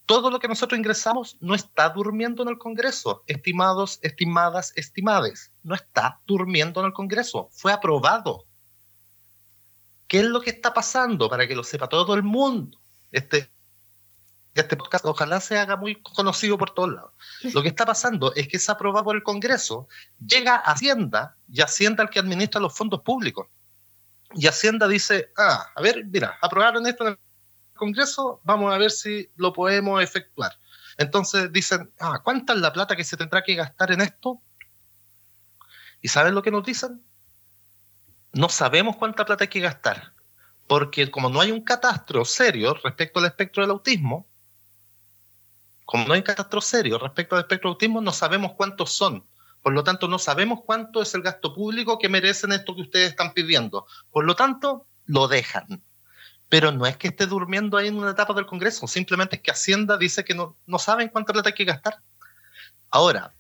Todo lo que nosotros ingresamos no está durmiendo en el Congreso, estimados, estimadas, estimades, no está durmiendo en el Congreso, fue aprobado. ¿Qué es lo que está pasando para que lo sepa todo el mundo? Este, este podcast ojalá se haga muy conocido por todos lados. Lo que está pasando es que se aprueba por el Congreso, llega a Hacienda y Hacienda el que administra los fondos públicos. Y Hacienda dice, ah, a ver, mira, aprobaron esto en el Congreso, vamos a ver si lo podemos efectuar. Entonces dicen, ah, ¿cuánta es la plata que se tendrá que gastar en esto? ¿Y saben lo que nos dicen? no sabemos cuánta plata hay que gastar, porque como no hay un catastro serio respecto al espectro del autismo, como no hay catastro serio respecto al espectro autismo, no sabemos cuántos son. Por lo tanto, no sabemos cuánto es el gasto público que merecen esto que ustedes están pidiendo. Por lo tanto, lo dejan. Pero no es que esté durmiendo ahí en una etapa del Congreso, simplemente es que Hacienda dice que no, no saben cuánta plata hay que gastar. Ahora,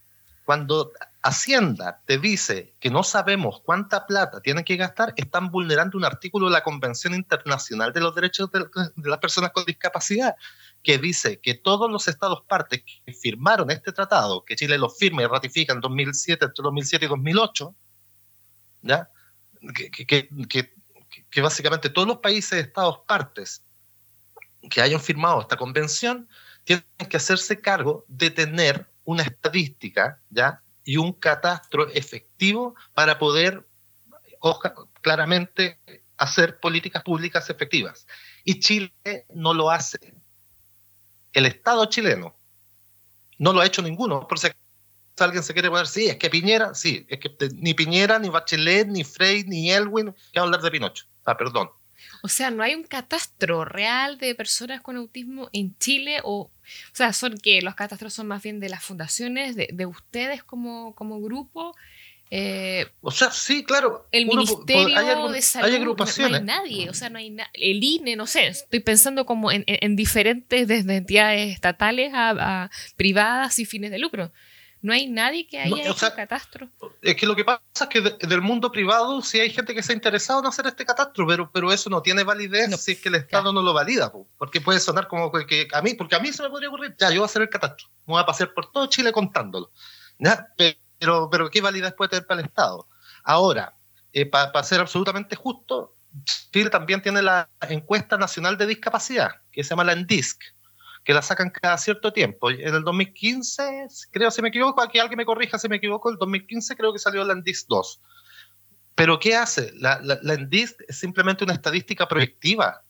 cuando Hacienda te dice que no sabemos cuánta plata tienen que gastar, están vulnerando un artículo de la Convención Internacional de los Derechos de, las Personas con Discapacidad, que dice que todos los estados partes que firmaron este tratado, que Chile lo firma y ratifica en 2007, entre 2007 y 2008, ¿ya? Que, básicamente todos los países, estados partes que hayan firmado esta convención, tienen que hacerse cargo de tener una estadística, ¿ya? y un catastro efectivo para poder claramente hacer políticas públicas efectivas. Y Chile no lo hace. El Estado chileno no lo ha hecho ninguno. Por si alguien se quiere poner, sí, es que Piñera, sí, es que ni Piñera, ni Bachelet, ni Frey, ni Elwin, que hablar de Pinocho. Ah, perdón. O sea, no hay un catastro real de personas con autismo en Chile o, o sea, son que los catastros son más bien de las fundaciones, de, ustedes como, como grupo, Eh, o sea, sí, claro. El Ministerio de Salud, hay agrupaciones. No, hay nadie, o sea, no hay el INE, no sé, estoy pensando como en, diferentes, desde entidades estatales a, privadas y fines de lucro. No hay nadie que haya hecho catastro. Es que lo que pasa es que del mundo privado sí hay gente que se ha interesado en hacer este catastro, pero, pero eso no tiene validez si es que el Estado no lo valida, porque puede sonar como que a mí, porque a mí se me podría ocurrir, ya, yo voy a hacer el catastro, me voy a pasear por todo Chile contándolo. ¿ya? Pero, pero ¿qué validez puede tener para el Estado? Ahora, eh, para ser absolutamente justo, Chile también tiene la encuesta nacional de discapacidad, que se llama la ENDISC, que la sacan cada cierto tiempo. En el 2015, creo, si me equivoco, aquí alguien me corrija si me equivoco, el 2015 creo que salió la ENDISC 2. Pero ¿qué hace? La, la, la ENDISC es simplemente una estadística proyectiva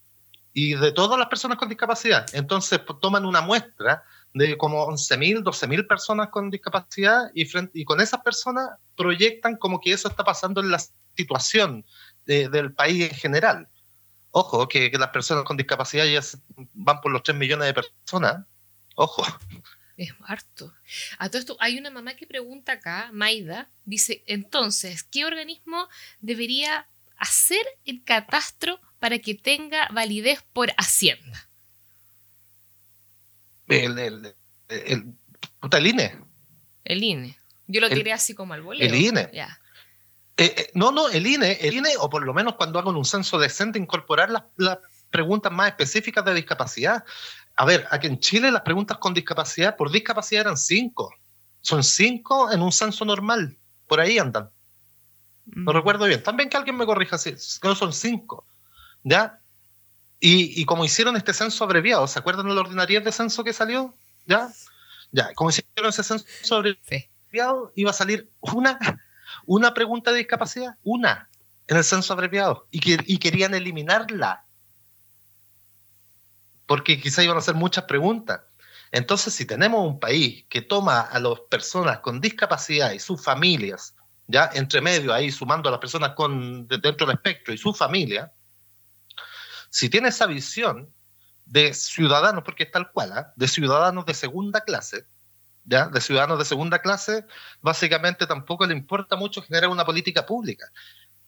y de todas las personas con discapacidad. Entonces toman una muestra de como 11.000, 12.000 personas con discapacidad y, frente, y con esas personas proyectan como que eso está pasando en la situación del país en general. Ojo, que, las personas con discapacidad ya van por los 3 millones de personas. Ojo. Es harto. A todo esto, hay una mamá que pregunta acá, Maida, dice, entonces, ¿qué organismo debería hacer el catastro para que tenga validez por Hacienda? El, el, el, INE. El INE. Yo lo tiré así como al bolero. El INE. Ya. Eh, eh, no, no, el INE, el INE, o por lo menos cuando hagan un censo decente, incorporar las, preguntas más específicas de discapacidad. A ver, aquí en Chile las preguntas con discapacidad, por discapacidad eran cinco. Son cinco en un censo normal. Por ahí andan. No mm. recuerdo bien. También que alguien me corrija si no son cinco. ¿Ya? Y, como hicieron este censo abreviado, ¿se acuerdan de la ordinariedad de censo que salió? ¿Ya? Ya, como hicieron ese censo abreviado, iba a salir una, una pregunta de discapacidad, una, en el censo abreviado, y, que, y querían eliminarla. Porque quizá iban a hacer muchas preguntas. Entonces, si tenemos un país que toma a las personas con discapacidad y sus familias, ya entre medio ahí sumando a las personas con dentro del espectro y su familia, si tiene esa visión de ciudadanos, porque es tal cual, ¿ah? de ciudadanos de segunda clase, ¿ya? de ciudadanos de segunda clase, básicamente tampoco le importa mucho generar una política pública.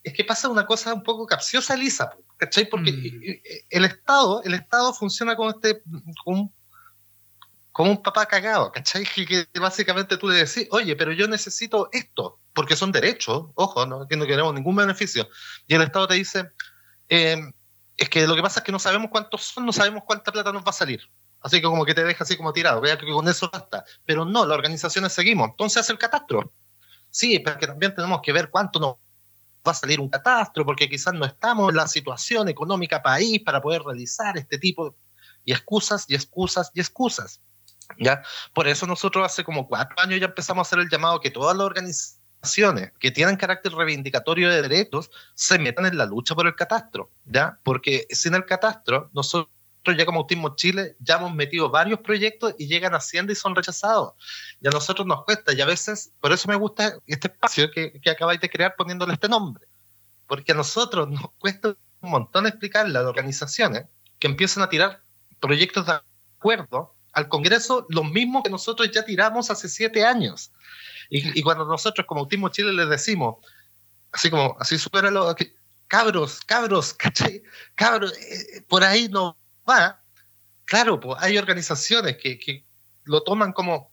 Es que pasa una cosa un poco capciosa, Elisa, ¿cachai? Porque mm. el Estado, el Estado funciona como este, como un, papá cagado, ¿cachai? Que, básicamente tú le decís, oye, pero yo necesito esto, porque son derechos, ojo, ¿no? que no queremos ningún beneficio. Y el Estado te dice, eh, es que lo que pasa es que no sabemos cuántos son, no sabemos cuánta plata nos va a salir. Así que como que te deja así como tirado, vea que con eso basta. Pero no, las organizaciones seguimos. Entonces hace el catastro. Sí, pero que también tenemos que ver cuánto nos va a salir un catastro, porque quizás no estamos en la situación económica país para poder realizar este tipo de excusas y excusas y excusas. ¿ya? Por eso nosotros hace como cuatro años ya empezamos a hacer el llamado que todas las organizaciones que tienen carácter reivindicatorio de derechos se metan en la lucha por el catastro, ¿ya? Porque sin el catastro, nosotros ya como Autismo Chile ya hemos metido varios proyectos y llegan a Hacienda y son rechazados. Y a nosotros nos cuesta, y a veces, por eso me gusta este espacio que, que acabáis de crear poniéndole este nombre, porque a nosotros nos cuesta un montón explicarle a las organizaciones que empiezan a tirar proyectos de acuerdo al Congreso los mismos que nosotros ya tiramos hace siete años. Y, cuando nosotros como Autismo Chile les decimos, así como, así supera lo cabros, cabros, ¿cachai? Cabros, eh, eh, por ahí no va. Claro, pues hay organizaciones que, que lo toman como,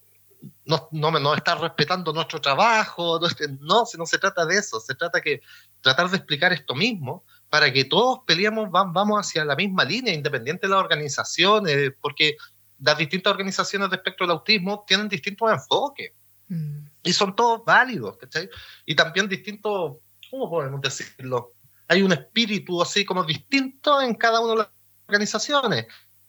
no, no, no está respetando nuestro trabajo, no, no, no se trata de eso, se trata que tratar de explicar esto mismo para que todos peleemos, vamos hacia la misma línea, independiente de las organizaciones, porque las distintas organizaciones de espectro del autismo tienen distintos enfoques. Mm. Y son todos válidos, ¿cachai? Y también distintos, ¿cómo podemos decirlo? Hay un espíritu así como distinto en cada una de las organizaciones.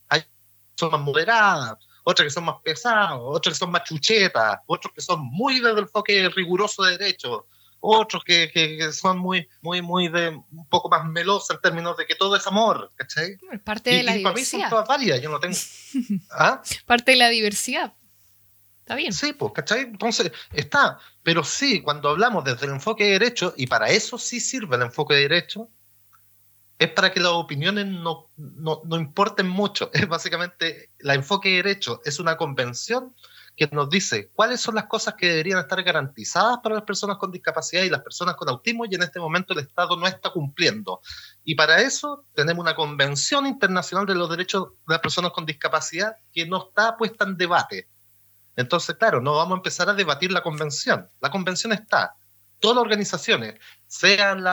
Hay que son más moderadas, otras que son más pesadas, otras que son más chuchetas, otros que son muy desde el enfoque riguroso de derecho, otros que, que, son muy, muy, muy de un poco más melosos en términos de que todo es amor, ¿cachai? Parte de la diversidad. Para mí son todas válidas, yo no tengo. ¿Ah? Parte de la diversidad. Sí, pues, ¿cachai? Entonces, está. Pero sí, cuando hablamos desde el enfoque de derecho, y para eso sí sirve el enfoque de derecho, es para que las opiniones no, no, no importen mucho. Es básicamente, el enfoque de derecho es una convención que nos dice cuáles son las cosas que deberían estar garantizadas para las personas con discapacidad y las personas con autismo y en este momento el Estado no está cumpliendo. Y para eso tenemos una Convención Internacional de los Derechos de las Personas con Discapacidad que no está puesta en debate. Entonces, claro, no vamos a empezar a debatir la convención. La convención está. Todas las organizaciones, sean,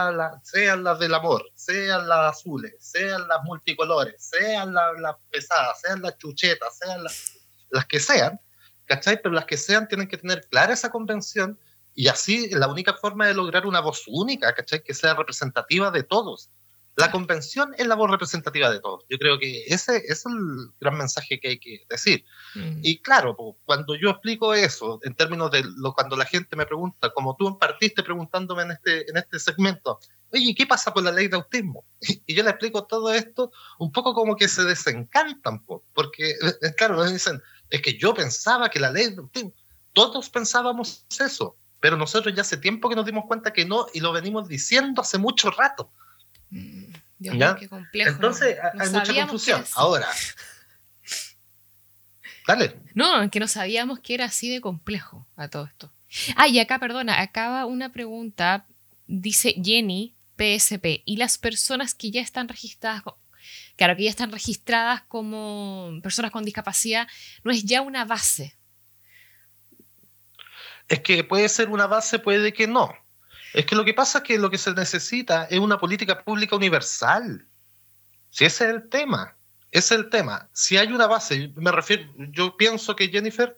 sean las del amor, sean las azules, sean las multicolores, sean las, pesadas, sean las chuchetas, sean las que sean, ¿cachai? Pero las que sean tienen que tener clara esa convención y así la única forma de lograr una voz única, ¿cachai? Que sea representativa de todos. La convención es la voz representativa de todos. Yo creo que ese, es el gran mensaje que hay que decir. Mm. Y claro, cuando yo explico eso, en términos de lo, cuando la gente me pregunta, como tú partiste preguntándome en este, en este segmento, oye, ¿qué pasa con la ley de autismo? Y yo le explico todo esto un poco como que se desencantan, porque, eh, claro, me dicen, es que yo pensaba que la ley de autismo, todos pensábamos eso, pero nosotros ya hace tiempo que nos dimos cuenta que no y lo venimos diciendo hace mucho rato. Dios qué complejo. Entonces hay mucha confusión. Ahora. Dale. No, que no sabíamos que era así de complejo a todo esto. Ah, y acá, perdona, acaba una pregunta. Dice Jenny, PSP, ¿y las personas que ya están registradas, claro, que ya están registradas como personas con discapacidad, no es ya una base? Es que puede ser una base, puede que no. Es que lo que pasa es que lo que se necesita es una política pública universal. Si ese es el tema, ese es el tema. Si hay una base, me refiero, yo pienso que Jennifer,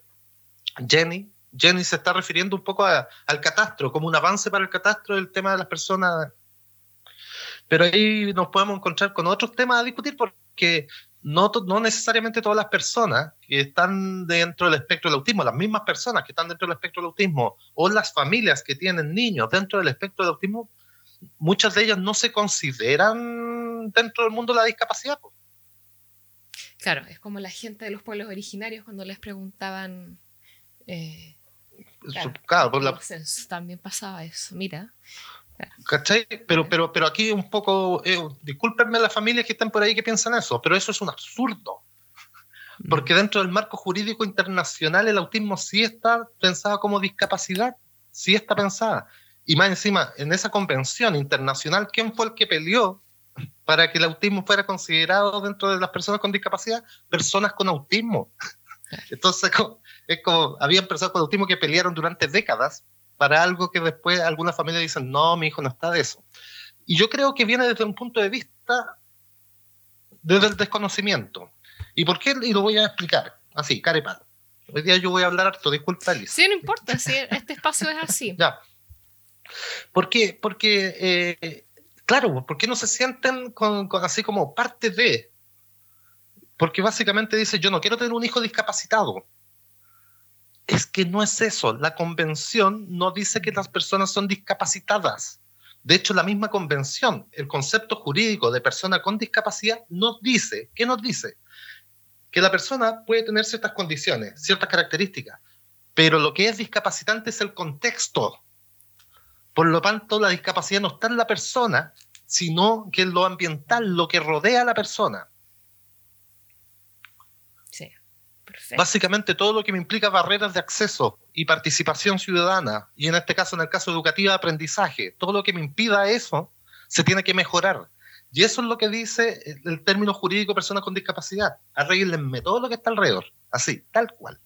Jenny, Jenny se está refiriendo un poco al catastro, como un avance para el catastro del tema de las personas. Pero ahí nos podemos encontrar con otros temas a discutir porque no, no necesariamente todas las personas que están dentro del espectro del autismo, las mismas personas que están dentro del espectro del autismo o las familias que tienen niños dentro del espectro del autismo, muchas de ellas no se consideran dentro del mundo de la discapacidad. Claro, es como la gente de los pueblos originarios cuando les preguntaban... Eh, claro, por la... también pasaba eso. Mira, ¿Cachai? Pero, pero, pero aquí un poco, eh, discúlpenme las familias que están por ahí que piensan eso, pero eso es un absurdo. Mm. Porque dentro del marco jurídico internacional el autismo sí está pensado como discapacidad, sí está pensada. Y más encima, en esa convención internacional, ¿quién fue el que peleó para que el autismo fuera considerado dentro de las personas con discapacidad? Personas con autismo. Entonces, es como, habían personas con autismo que pelearon durante décadas para algo que después algunas familias dicen, no, mi hijo no está de eso. Y yo creo que viene desde un punto de vista, desde el desconocimiento. ¿Y por qué? Y lo voy a explicar, así, carepal. Hoy día yo voy a hablar harto, disculpa, Alice. Sí, no importa, si este espacio es así. ya. ¿Por qué? Porque, eh, claro, ¿por qué no se sienten con, así como parte de? Porque básicamente dice, yo no quiero tener un hijo discapacitado es que no es eso. La convención no dice que las personas son discapacitadas. De hecho, la misma convención, el concepto jurídico de persona con discapacidad, nos dice, ¿qué nos dice? Que la persona puede tener ciertas condiciones, ciertas características, pero lo que es discapacitante es el contexto. Por lo tanto, la discapacidad no está en la persona, sino que en lo ambiental, lo que rodea a la persona. Básicamente todo lo que me implica barreras de acceso y participación ciudadana, y en este caso, en el caso educativo, aprendizaje, todo lo que me impida eso, se tiene que mejorar. Y eso es lo que dice el término jurídico persona con discapacidad. Arreglenme todo lo que está alrededor, así, tal cual.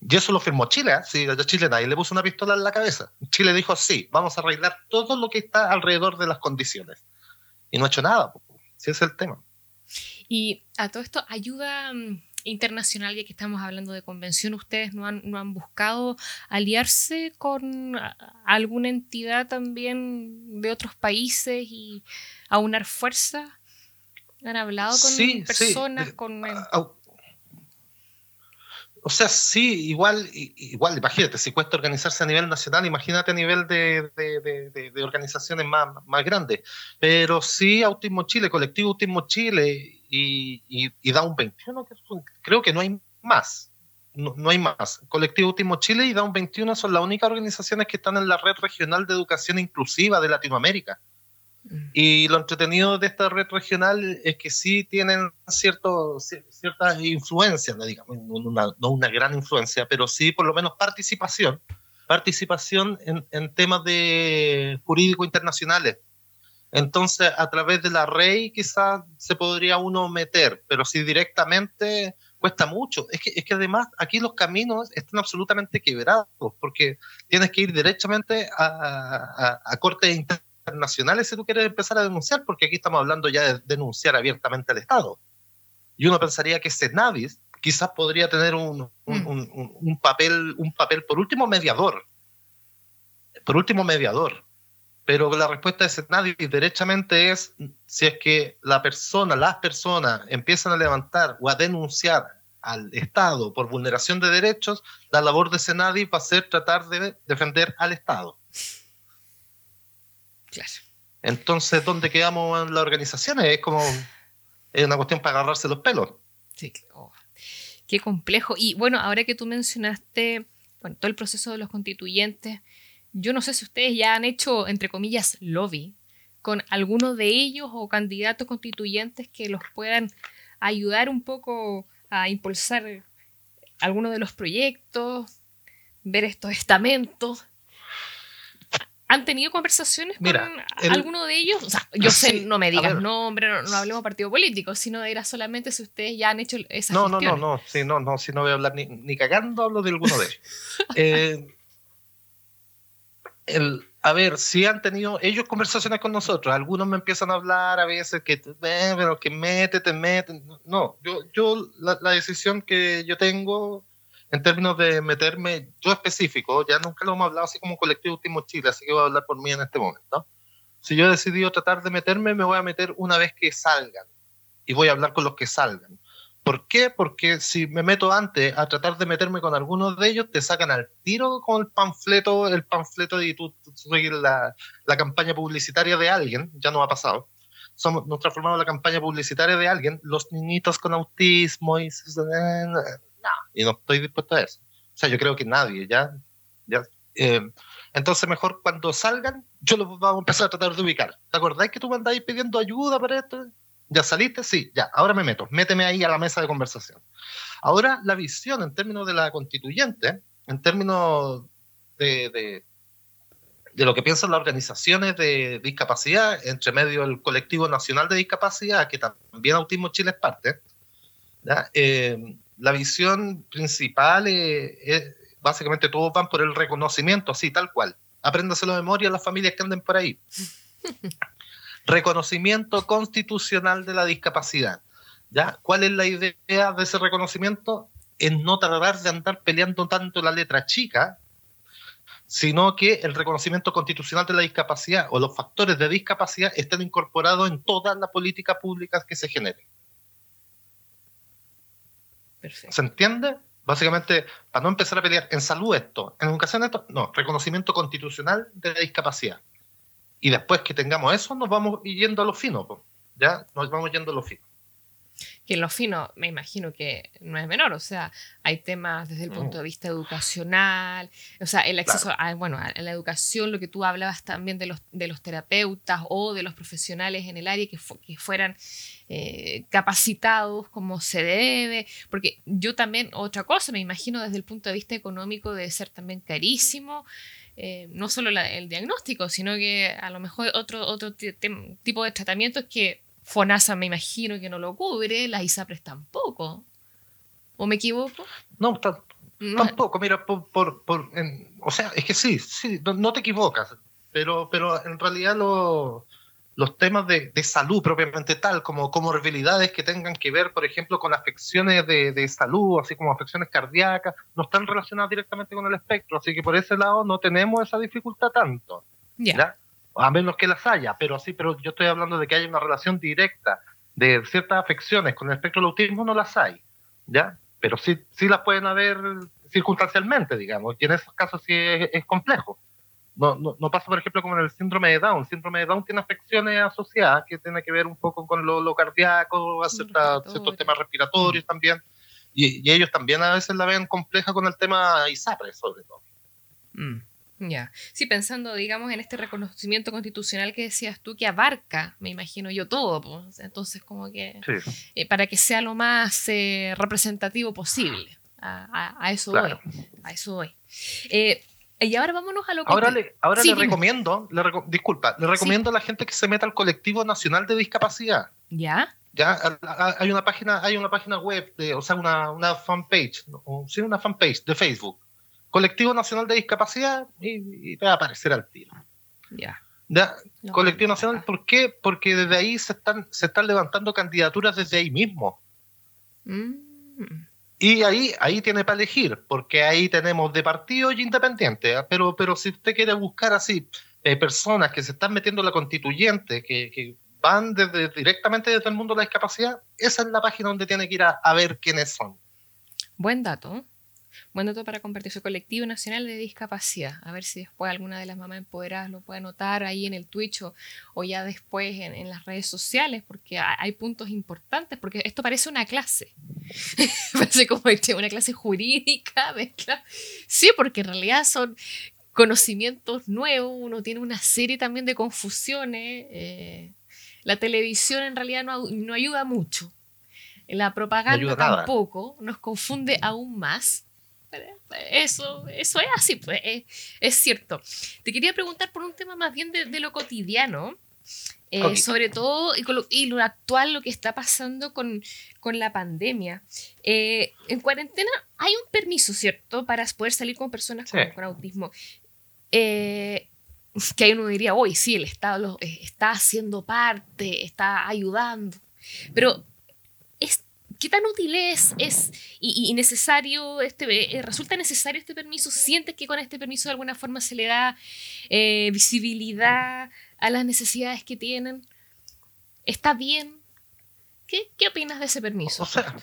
Y eso lo firmó Chile, ¿eh? sí, Chile nadie le puso una pistola en la cabeza. Chile dijo, sí, vamos a arreglar todo lo que está alrededor de las condiciones. Y no ha hecho nada, si ese es el tema. Y a todo esto ayuda mm, internacional, ya que estamos hablando de convención, ¿ustedes no han, no han buscado aliarse con alguna entidad también de otros países y aunar fuerza? ¿Han hablado con personas? Con, o sea, sí, igual, igual, imagínate, si cuesta organizarse a nivel nacional, imagínate a nivel de, de organizaciones más, más grandes. Pero sí, Autismo Chile, Colectivo Autismo Chile y, da un 21, creo que no hay más. No, hay más. Colectivo Último Chile y da un 21 son las únicas organizaciones que están en la red regional de educación inclusiva de Latinoamérica. Mm. Y lo entretenido de esta red regional es que sí tienen cierto, ciertas influencias, no, digamos, una, no una gran influencia, pero sí por lo menos participación, participación en, en temas de jurídico internacionales. Entonces, a través de la REI quizás se podría uno meter, pero si directamente cuesta mucho. Es que, es que además aquí los caminos están absolutamente quebrados, porque tienes que ir directamente a, a, a cortes internacionales si tú quieres empezar a denunciar, porque aquí estamos hablando ya de denunciar abiertamente al Estado. Y uno pensaría que Senadis quizás podría tener un, un, mm. un, un, papel, un papel, por último, mediador. Por último, mediador. Pero la respuesta de Senadis derechamente es si es que la persona, las personas empiezan a levantar o a denunciar al Estado por vulneración de derechos, la labor de Senadis va a ser tratar de defender al Estado. Claro. Entonces, ¿dónde quedamos en las organizaciones? Es como es una cuestión para agarrarse los pelos. Sí, oh, qué complejo. Y bueno, ahora que tú mencionaste bueno, todo el proceso de los constituyentes, yo no sé si ustedes ya han hecho, entre comillas, lobby con alguno de ellos o candidatos constituyentes que los puedan ayudar un poco a impulsar alguno de los proyectos, ver estos estamentos. ¿Han tenido conversaciones con alguno de ellos? O sea, yo sé, no me digas nombre, no, no, hablemos partido político, sino era solamente si ustedes ya han hecho esas no, No, no, no, sí, no, no, si no voy a hablar ni, ni cagando, hablo de alguno de ellos. eh, a ver, si han tenido ellos conversaciones con nosotros. Algunos me empiezan a hablar a veces que, eh, pero que métete, métete. No, yo, yo la, la, decisión que yo tengo en términos de meterme, yo específico, ya nunca lo hemos hablado así como colectivo Último Chile, así que voy a hablar por mí en este momento. Si yo he decidido tratar de meterme, me voy a meter una vez que salgan y voy a hablar con los que salgan. ¿Por qué? Porque si me meto antes a tratar de meterme con algunos de ellos, te sacan al tiro con el panfleto, el panfleto y tú, tú la, la, campaña publicitaria de alguien, ya no ha pasado. Somos, nos transformamos la campaña publicitaria de alguien, los niñitos con autismo y no, y no estoy dispuesto a eso. O sea, yo creo que nadie, ya. ya eh, entonces, mejor cuando salgan, yo los vamos a empezar a tratar de ubicar. ¿Te acordáis que tú me andáis pidiendo ayuda para esto? ¿Ya saliste? Sí, ya, ahora me meto. Méteme ahí a la mesa de conversación. Ahora, la visión en términos de la constituyente, en términos de, de, de lo que piensan las organizaciones de discapacidad, entre medio del colectivo nacional de discapacidad, que también Autismo Chile es parte, eh, la visión principal es, básicamente todos van por el reconocimiento, así, tal cual. Apréndaselo de memoria a las familias que anden por ahí. reconocimiento constitucional de la discapacidad. ¿ya? ¿Cuál es la idea de ese reconocimiento? Es no tratar de andar peleando tanto la letra chica, sino que el reconocimiento constitucional de la discapacidad o los factores de discapacidad estén incorporados en todas las políticas públicas que se generen. ¿Se entiende? Básicamente, para no empezar a pelear en salud esto, en educación esto, no, reconocimiento constitucional de la discapacidad. Y después que tengamos eso, nos vamos yendo a lo fino, ¿ya? Nos vamos yendo a lo fino. Que en lo fino me imagino que no es menor, o sea, hay temas desde el punto de vista educacional, o sea, el acceso a, bueno, a la educación, lo que tú hablabas también de los, de los terapeutas o de los profesionales en el área que, que fueran eh, capacitados como se debe, porque yo también, otra cosa, me imagino desde el punto de vista económico debe ser también carísimo. Eh, no solo la, el diagnóstico, sino que a lo mejor otro, otro tipo de tratamientos que FONASA me imagino que no lo cubre, las ISAPRES tampoco. ¿O me equivoco? No, tampoco, mira, por, por, por o sea, es que sí, sí, no, te equivocas, pero, pero en realidad lo, los temas de, de, salud propiamente tal, como comorbilidades que tengan que ver, por ejemplo, con afecciones de, de, salud, así como afecciones cardíacas, no están relacionadas directamente con el espectro, así que por ese lado no tenemos esa dificultad tanto. ¿ya? A menos que las haya, pero sí, pero yo estoy hablando de que hay una relación directa de ciertas afecciones con el espectro del autismo, no las hay, ¿ya? Pero sí, sí las pueden haber circunstancialmente, digamos, y en esos casos sí es, es complejo. No, no, no, pasa, por ejemplo, como en el síndrome de Down. El síndrome de Down tiene afecciones asociadas que tienen que ver un poco con lo, lo cardíaco, cierta, ciertos temas respiratorios mm. también. Y, y, ellos también a veces la ven compleja con el tema ISAPRE, sobre todo. Mm. Ya, sí, pensando, digamos, en este reconocimiento constitucional que decías tú, que abarca, me imagino yo, todo, pues. entonces como que, eh, para que sea lo más eh, representativo posible, a, eso voy, a eso voy. Eh, y ahora vámonos a lo que... Ahora le, ahora le recomiendo, le disculpa, le recomiendo a la gente que se meta al colectivo nacional de discapacidad. ¿Ya? Ya, hay una página, hay una página web, de, o sea, una, una fanpage, sí, una fanpage de Facebook Colectivo Nacional de Discapacidad y, te va a aparecer al tiro. Ya. Colectivo Nacional, ¿por qué? Porque desde ahí se están, se están levantando candidaturas desde ahí mismo. Mm. Y ahí, ahí tiene para elegir, porque ahí tenemos de partido y independiente. ¿ah? Pero, pero si usted quiere buscar así eh, personas que se están metiendo en la constituyente, que, van desde, directamente desde el mundo de la discapacidad, esa es la página donde tiene que ir a, a ver quiénes son. Buen dato. Buen dato para compartir su colectivo nacional de discapacidad. A ver si después alguna de las mamás empoderadas lo puede anotar ahí en el Twitch o, ya después en, las redes sociales, porque hay, puntos importantes, porque esto parece una clase. parece como este, una clase jurídica. Sí, porque en realidad son conocimientos nuevos, uno tiene una serie también de confusiones. Eh, la televisión en realidad no, no ayuda mucho. La propaganda tampoco nos confunde aún más. Eso, eso es así, pues, es, cierto. Te quería preguntar por un tema más bien de, lo cotidiano, eh, sobre todo y, lo, actual, lo que está pasando con, la pandemia. Eh, en cuarentena hay un permiso, ¿cierto?, para poder salir con personas con, autismo. Eh, que uno diría, hoy sí, el Estado está haciendo parte, está ayudando. Pero es ¿Qué tan útil es, es y, necesario este, eh, resulta necesario este permiso? ¿Sientes que con este permiso de alguna forma se le da eh, visibilidad a las necesidades que tienen? ¿Está bien? ¿Qué, qué opinas de ese permiso? O sea,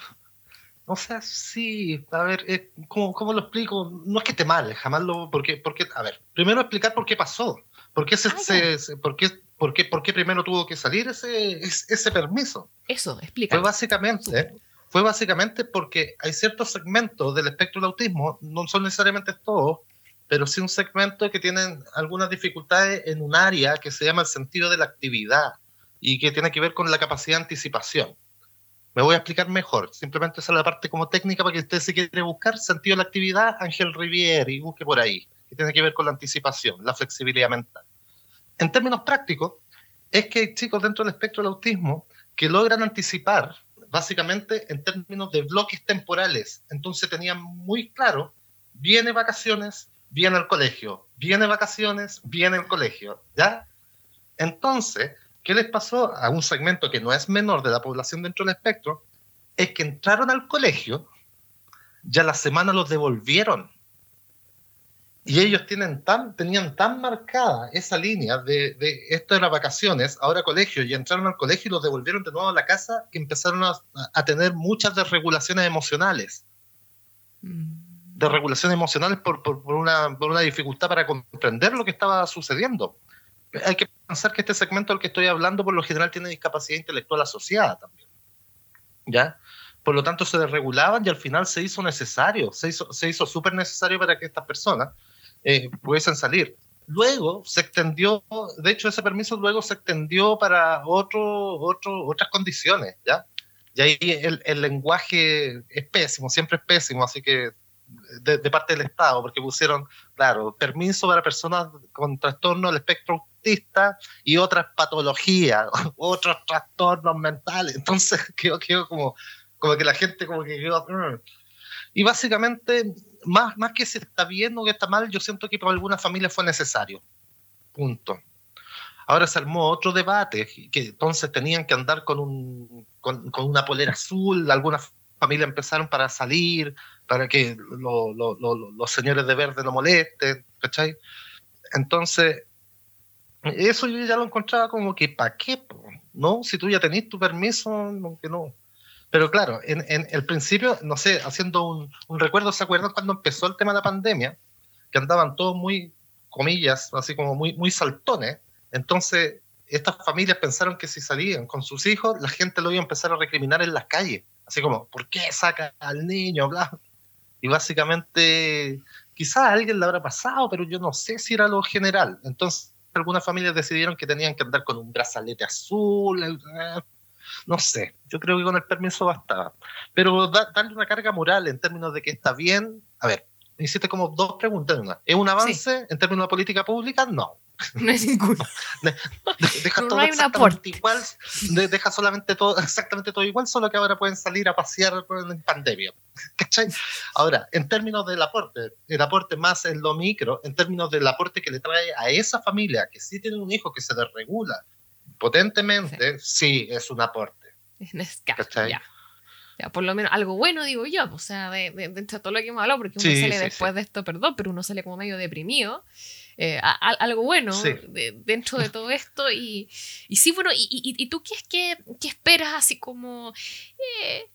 o sea sí, a ver, eh, ¿cómo, lo explico? No es que esté mal, jamás lo... Porque, porque, a ver, primero explicar por qué pasó. ¿Por qué, se, ah, por qué, por qué, por qué primero tuvo que salir ese, ese, permiso? Eso, explica. Fue básicamente, fue básicamente porque hay ciertos segmentos del espectro del autismo, no son necesariamente todos, pero sí un segmento que tienen algunas dificultades en un área que se llama el sentido de la actividad y que tiene que ver con la capacidad de anticipación. Me voy a explicar mejor, simplemente esa es la parte como técnica para que usted se quiere buscar sentido de la actividad, Ángel y busque por ahí, que tiene que ver con la anticipación, la flexibilidad mental. En términos prácticos, es que hay chicos dentro del espectro del autismo que logran anticipar básicamente en términos de bloques temporales. Entonces tenían muy claro, viene vacaciones, viene el colegio, viene vacaciones, viene el colegio, ¿ya? Entonces, ¿qué les pasó a un segmento que no es menor de la población dentro del espectro? Es que entraron al colegio, ya la semana los devolvieron y ellos tienen tan, tenían tan marcada esa línea de, de esto las vacaciones, ahora colegio, y entraron al colegio y los devolvieron de nuevo a la casa, que empezaron a, a tener muchas desregulaciones emocionales. Mm. Desregulaciones emocionales por, por, por, una, por una dificultad para comprender lo que estaba sucediendo. Hay que pensar que este segmento del que estoy hablando, por lo general, tiene discapacidad intelectual asociada también. ¿Ya? Por lo tanto, se desregulaban y al final se hizo necesario, se hizo, se hizo súper necesario para que estas personas eh, pudiesen salir. Luego se extendió, de hecho ese permiso luego se extendió para otro, otro, otras condiciones, ¿ya? Y ahí el, el lenguaje es pésimo, siempre es pésimo, así que de, parte del Estado, porque pusieron, claro, permiso para personas con trastorno del espectro autista y otras patologías, otros trastornos mentales. Entonces quedó, quedó como, como que la gente como que quedó... Mm". Y básicamente más, más que si está bien o que está mal, yo siento que para algunas familias fue necesario. Punto. Ahora se armó otro debate, que entonces tenían que andar con, un, con, una polera azul, algunas familias empezaron para salir, para que los señores de verde no molesten, ¿cachai? Entonces, eso yo ya lo encontraba como que, ¿para qué? ¿No? Si tú ya tenés tu permiso, aunque no. Pero claro, en, el principio, no sé, haciendo un, recuerdo, ¿se acuerdan cuando empezó el tema de la pandemia? Que andaban todos muy, comillas, así como muy, muy saltones. Entonces, estas familias pensaron que si salían con sus hijos, la gente lo iba a empezar a recriminar en las calles. Así como, ¿por qué saca al niño? Y básicamente quizás a alguien le habrá pasado, pero yo no sé si era lo general. Entonces, algunas familias decidieron que tenían que andar con un brazalete azul, eh, no sé, yo creo que con el permiso bastaba. Pero darle una carga moral en términos de que está bien, a ver, hiciste como dos preguntas una. ¿Es un avance en términos de política pública? No. No es ninguno. deja todo exactamente igual, deja solamente todo, exactamente todo igual, solo que ahora pueden salir a pasear en pandemia. ¿Cachai? Ahora, en términos del aporte, el aporte más en lo micro, en términos del aporte que le trae a esa familia que sí tiene un hijo que se desregula potentemente, sí, es un aporte. Es ya. Ya, por lo menos algo bueno, digo yo, o sea, de, de, todo lo que hemos hablado, porque uno sale después de esto, perdón, pero uno sale como medio deprimido. Eh, algo bueno dentro de todo esto. Y, y sí, bueno, y, y, tú qué, qué, qué esperas así como... Eh,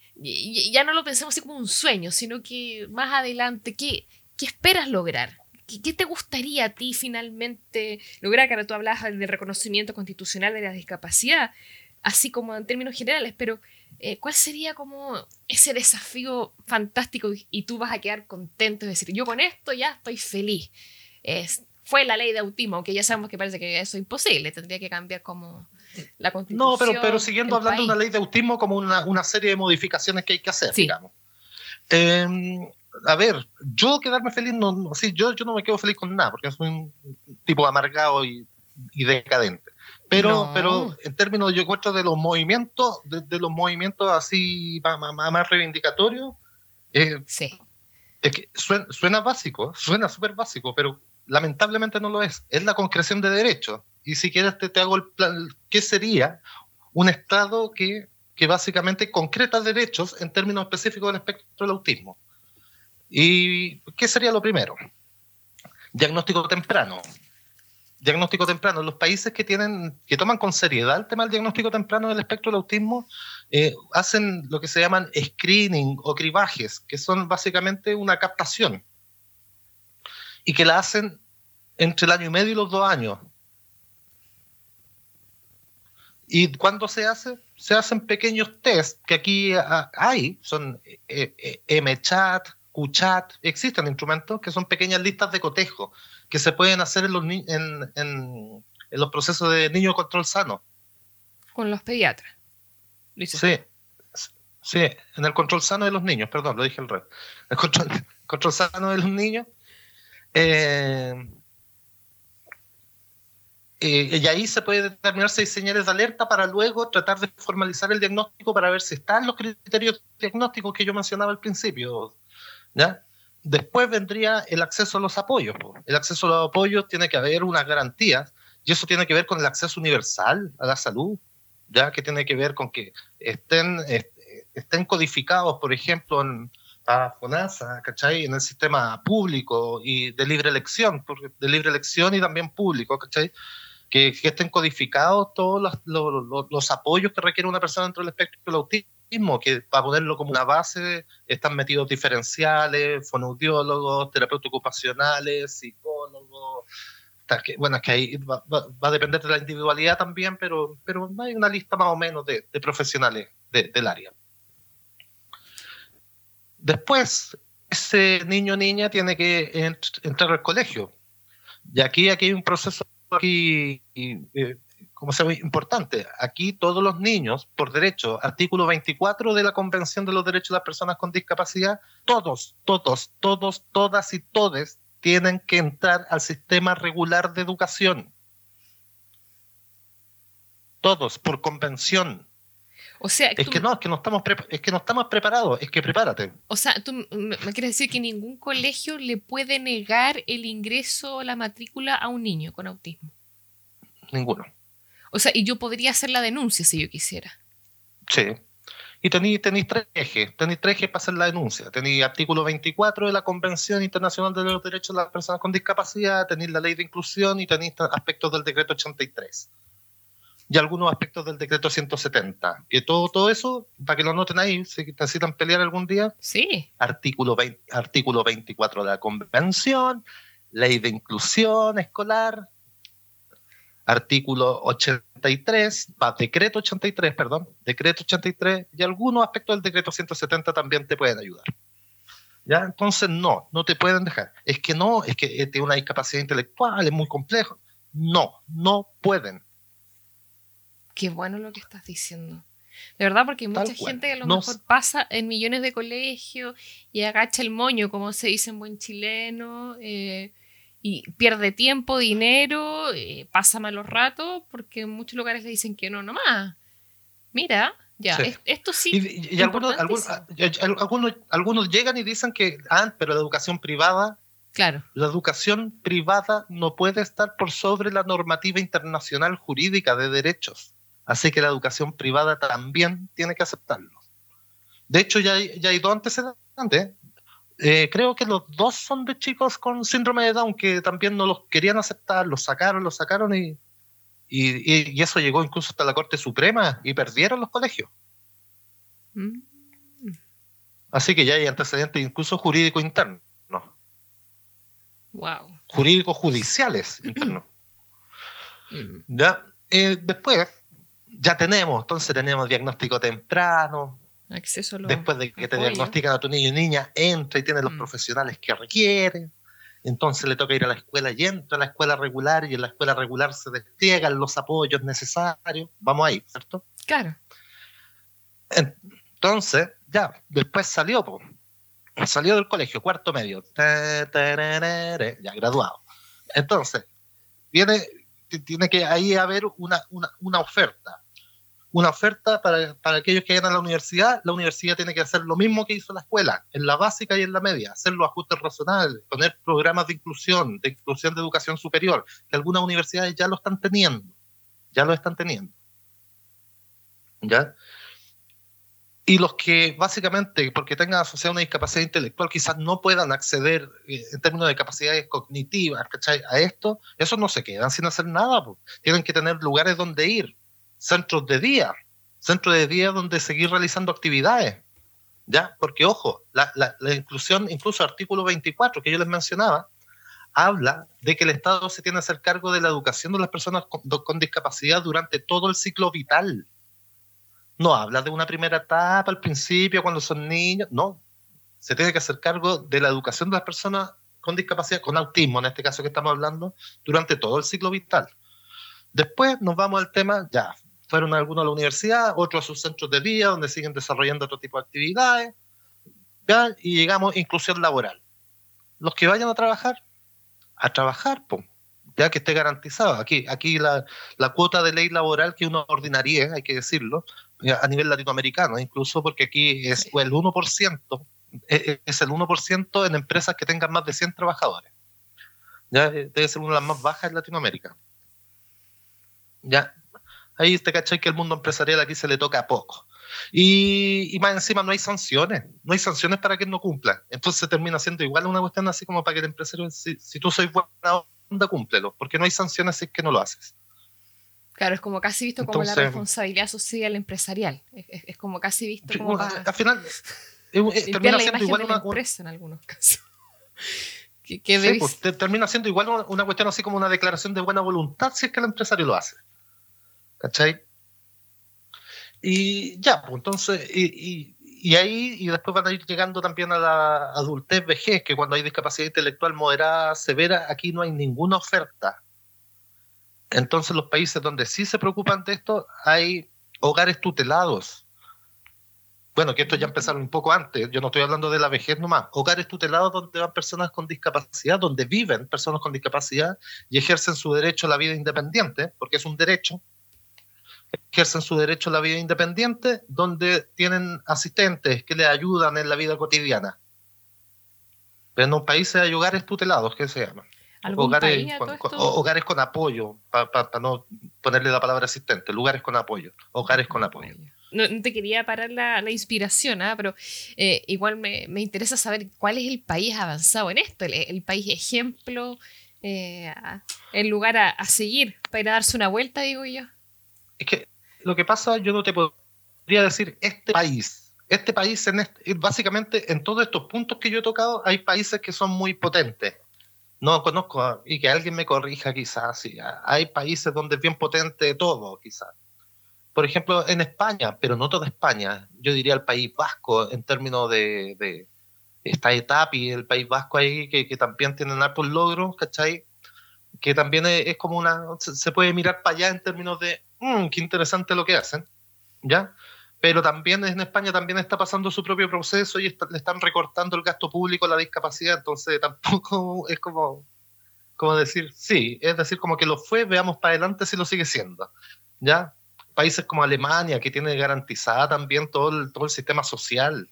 ya no lo pensemos así como un sueño, sino que más adelante, ¿qué, qué esperas lograr? ¿Qué, te gustaría a ti finalmente lograr? Que ahora tú hablabas del reconocimiento constitucional de la discapacidad, así como en términos generales, pero eh, ¿cuál sería como ese desafío fantástico y tú vas a quedar contento de decir, yo con esto ya estoy feliz? Es, fue la ley de autismo, aunque ya sabemos que parece que eso es imposible, tendría que cambiar como la constitución. No, pero, pero siguiendo hablando de una ley de autismo como una, una, serie de modificaciones que hay que hacer, digamos. Em, a ver, yo quedarme feliz, no, sí, yo, yo no me quedo feliz con nada, porque soy un tipo amargado y, y decadente. Pero, pero en términos, yo encuentro de los movimientos, de, los movimientos así más, más, reivindicatorios, eh, sí. es que suena, suena básico, suena súper básico, pero lamentablemente no lo es. Es la concreción de derechos. Y si quieres te, te hago el plan, ¿qué sería un Estado que, que básicamente concreta derechos en términos específicos del espectro del autismo? ¿Y qué sería lo primero? Diagnóstico temprano. Diagnóstico temprano. Los países que tienen, que toman con seriedad el tema del diagnóstico temprano del espectro del autismo, eh, hacen lo que se llaman screening o cribajes, que son básicamente una captación y que la hacen entre el año y medio y los dos años. ¿Y cuando se hace? Se hacen pequeños test que aquí ah, hay, son eh, eh, MChat, QChat, existen instrumentos que son pequeñas listas de cotejo que se pueden hacer en los, en, en, los procesos de niño control sano. Con los pediatras. Sí, sí, en el control sano de los niños, perdón, lo dije al revés. El control, control sano de los niños eh, eh, y ahí se puede determinar seis señales de alerta para luego tratar de formalizar el diagnóstico para ver si están los criterios diagnósticos que yo mencionaba al principio. ¿Ya? Después vendría el acceso a los apoyos. El acceso a los apoyos tiene que haber unas garantías y eso tiene que ver con el acceso universal a la salud, ya que tiene que ver con que estén, codificados, por ejemplo, en, FONASA, ¿cachai? En el sistema público y de libre elección, de libre elección y también público. Que, estén codificados todos los, los, apoyos que requiere una persona dentro del espectro del autismo, que para ponerlo como una base están metidos diferenciales, fonoaudiólogos, terapeutas ocupacionales, psicólogos, bueno, es que ahí va, a depender de la individualidad también, pero, pero hay una lista más o menos de, profesionales del área. Después, ese niño o niña tiene que entrar al colegio. Y aquí, aquí hay un proceso aquí, eh, como se ve, importante. Aquí todos los niños, por derecho, artículo 24 de la Convención de los Derechos de las Personas con Discapacidad, todos, todos, todos, todas y todes tienen que entrar al sistema regular de educación. Todos, por convención. O sea, es que no, es que no estamos es que no estamos preparados, es que prepárate. O sea, tú me quieres decir que ningún colegio le puede negar el ingreso o la matrícula a un niño con autismo. Ninguno. O sea, y yo podría hacer la denuncia si yo quisiera. Sí. Y tenéis, tenéis tres ejes, tenéis tres ejes para hacer la denuncia. Tenéis artículo 24 de la Convención Internacional de los Derechos de las Personas con Discapacidad, tenéis la ley de inclusión y tenéis aspectos del decreto 83 y algunos aspectos del decreto 170. Que todo, todo eso, para que lo noten ahí, si necesitan pelear algún día. Sí. Artículo, artículo 24 de la Convención, Ley de Inclusión Escolar, artículo 83, decreto 83, perdón, decreto 83, y algunos aspectos del decreto 170 también te pueden ayudar. ¿Ya? Entonces, no, no te pueden dejar. Es que no, es que eh, tiene una discapacidad intelectual, es muy complejo. No, no pueden. Qué bueno lo que estás diciendo. De verdad, porque hay mucha gente que a lo mejor pasa en millones de colegios y agacha el moño, como se dice en buen chileno, eh, y pierde tiempo, dinero, eh, pasa malos ratos, porque en muchos lugares le dicen que no, nomás. Mira, ya, esto sí. Y, algunos, algunos, llegan y dicen que, ah, pero la educación privada. Claro. La educación privada no puede estar por sobre la normativa internacional jurídica de derechos. Así que la educación privada también tiene que aceptarlo. De hecho, ya hay, ya hay dos antecedentes. Eh, creo que los dos son de chicos con síndrome de Down que también no los querían aceptar, los sacaron, los sacaron y, y, eso llegó incluso hasta la Corte Suprema y perdieron los colegios. Mm. Así que ya hay antecedentes incluso jurídicos internos. Wow. Jurídicos judiciales internos. Mm. ya, eh, después, ya tenemos, entonces tenemos diagnóstico temprano. Acceso Después de que te diagnostican a tu niño y niña, entra y tiene los mm. profesionales que requiere. Entonces le toca ir a la escuela y entra a la escuela regular y en la escuela regular se despliegan los apoyos necesarios. Vamos ahí, ¿cierto? Claro. Entonces, ya, después salió, salió del colegio, cuarto medio, ya graduado. Entonces, viene, tiene que ahí haber una, una, una oferta una oferta para, para, aquellos que vayan a la universidad, la universidad tiene que hacer lo mismo que hizo la escuela, en la básica y en la media, hacer los ajustes razonables, poner programas de inclusión, de inclusión de educación superior, que algunas universidades ya lo están teniendo, ya lo están teniendo. ¿Ya? Y los que básicamente, porque tengan asociada una discapacidad intelectual, quizás no puedan acceder eh, en términos de capacidades cognitivas a esto, esos no se quedan sin hacer nada, tienen que tener lugares donde ir centros de día, centros de día donde seguir realizando actividades. ¿Ya? Porque, ojo, la, inclusión, incluso artículo 24 que yo les mencionaba, habla de que el Estado se tiene que hacer cargo de la educación de las personas con, discapacidad durante todo el ciclo vital. No habla de una primera etapa al principio, cuando son niños, no. Se tiene que hacer cargo de la educación de las personas con discapacidad, con autismo, en este caso que estamos hablando, durante todo el ciclo vital. Después nos vamos al tema, ya, fueron algunos a la universidad, otros a sus centros de día, donde siguen desarrollando otro tipo de actividades, y llegamos a inclusión laboral. Los que vayan a trabajar, a trabajar, ya que esté garantizado. Aquí, aquí la, cuota de ley laboral que uno ordinaría, hay que decirlo, a nivel latinoamericano, incluso porque aquí es el 1%, e, e, es el 1% en empresas que tengan más de 100 trabajadores. Ya debe ser una de las más bajas en Latinoamérica. Ya, Ahí te cachai que el mundo empresarial aquí se le toca a poco. Y, más encima no hay sanciones, no hay sanciones para que no cumpla. Entonces termina siendo igual una cuestión así como para que el empresario, si, tú sois buena onda, cúmplelo, porque no hay sanciones si es que no lo haces. Claro, es como casi visto como la responsabilidad social empresarial. Es, como casi visto como Al final, termina siendo igual una... empresa en algunos casos. Pues, termina siendo igual una cuestión así como una declaración de buena voluntad si es que el empresario lo hace. ¿Cachai? Y ya, pues entonces, y, y, ahí, y después van a ir llegando también a la adultez, vejez, que cuando hay discapacidad intelectual moderada, severa, aquí no hay ninguna oferta. Entonces, los países donde sí se preocupan de esto, hay hogares tutelados. Bueno, que esto ya empezaron un poco antes, yo no estoy hablando de la vejez nomás. Hogares tutelados donde van personas con discapacidad, donde viven personas con discapacidad y ejercen su derecho a la vida independiente, porque es un derecho, ejercen su derecho a la vida independiente, donde tienen asistentes que les ayudan en la vida cotidiana. Pero en un país hay hogares tutelados, ¿qué se llaman? Hogares con, hogares con apoyo, para no ponerle la palabra asistente, lugares con apoyo, hogares con apoyo. No, te quería parar la, inspiración, ¿ah? pero eh, igual me, interesa saber cuál es el país avanzado en esto, el, país ejemplo, eh, el lugar a, a, seguir para ir a darse una vuelta, digo yo. Es que lo que pasa, yo no te podría decir este país. Este país, en este, básicamente, en todos estos puntos que yo he tocado, hay países que son muy potentes. No conozco, y que alguien me corrija quizás, hay países donde es bien potente todo, quizás. Por ejemplo, en España, pero no toda España, yo diría el país vasco en términos de, está Etapi, el País Vasco ahí, que, que también tienen altos logros, ¿cachai? Que también es, como una, se, puede mirar para allá en términos de, mmm, qué interesante lo que hacen, ¿ya? Pero también en España también está pasando su propio proceso y le están recortando el gasto público a la discapacidad, entonces tampoco es como, como decir, sí, es decir, como que lo fue, veamos para adelante si lo sigue siendo, ¿ya? Países como Alemania, que tiene garantizada también todo el, todo el sistema social,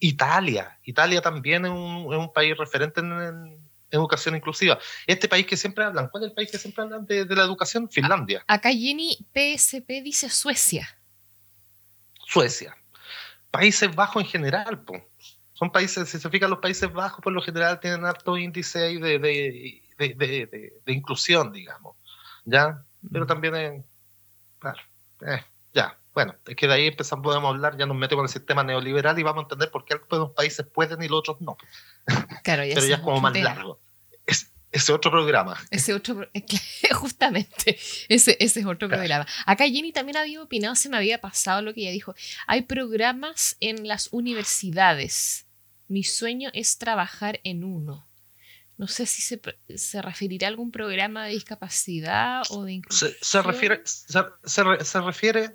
Italia. Italia también es un, país referente en, educación inclusiva. Este país que siempre hablan, ¿cuál es el país que siempre hablan de, la educación? Finlandia. Acá Jenny PSP dice Suecia. Suecia. Países Bajos en general, son países, si se fijan, los Países Bajos por lo general tienen alto índice de, de, inclusión, digamos. ¿Ya? Pero también, es, claro, eh, ya, bueno, es que de ahí empezamos, podemos hablar, ya nos metemos en el sistema neoliberal y vamos a entender por qué algunos países pueden y los otros no. Claro, Pero ya es como más largo. ese otro programa. Ese otro, justamente, ese, ese es otro programa. Acá Jenny también había opinado, se me había pasado lo que ella dijo. Hay programas en las universidades. Mi sueño es trabajar en uno. No sé si se, se referirá a algún programa de discapacidad o de inclusión. Se, refiere, se, se, refiere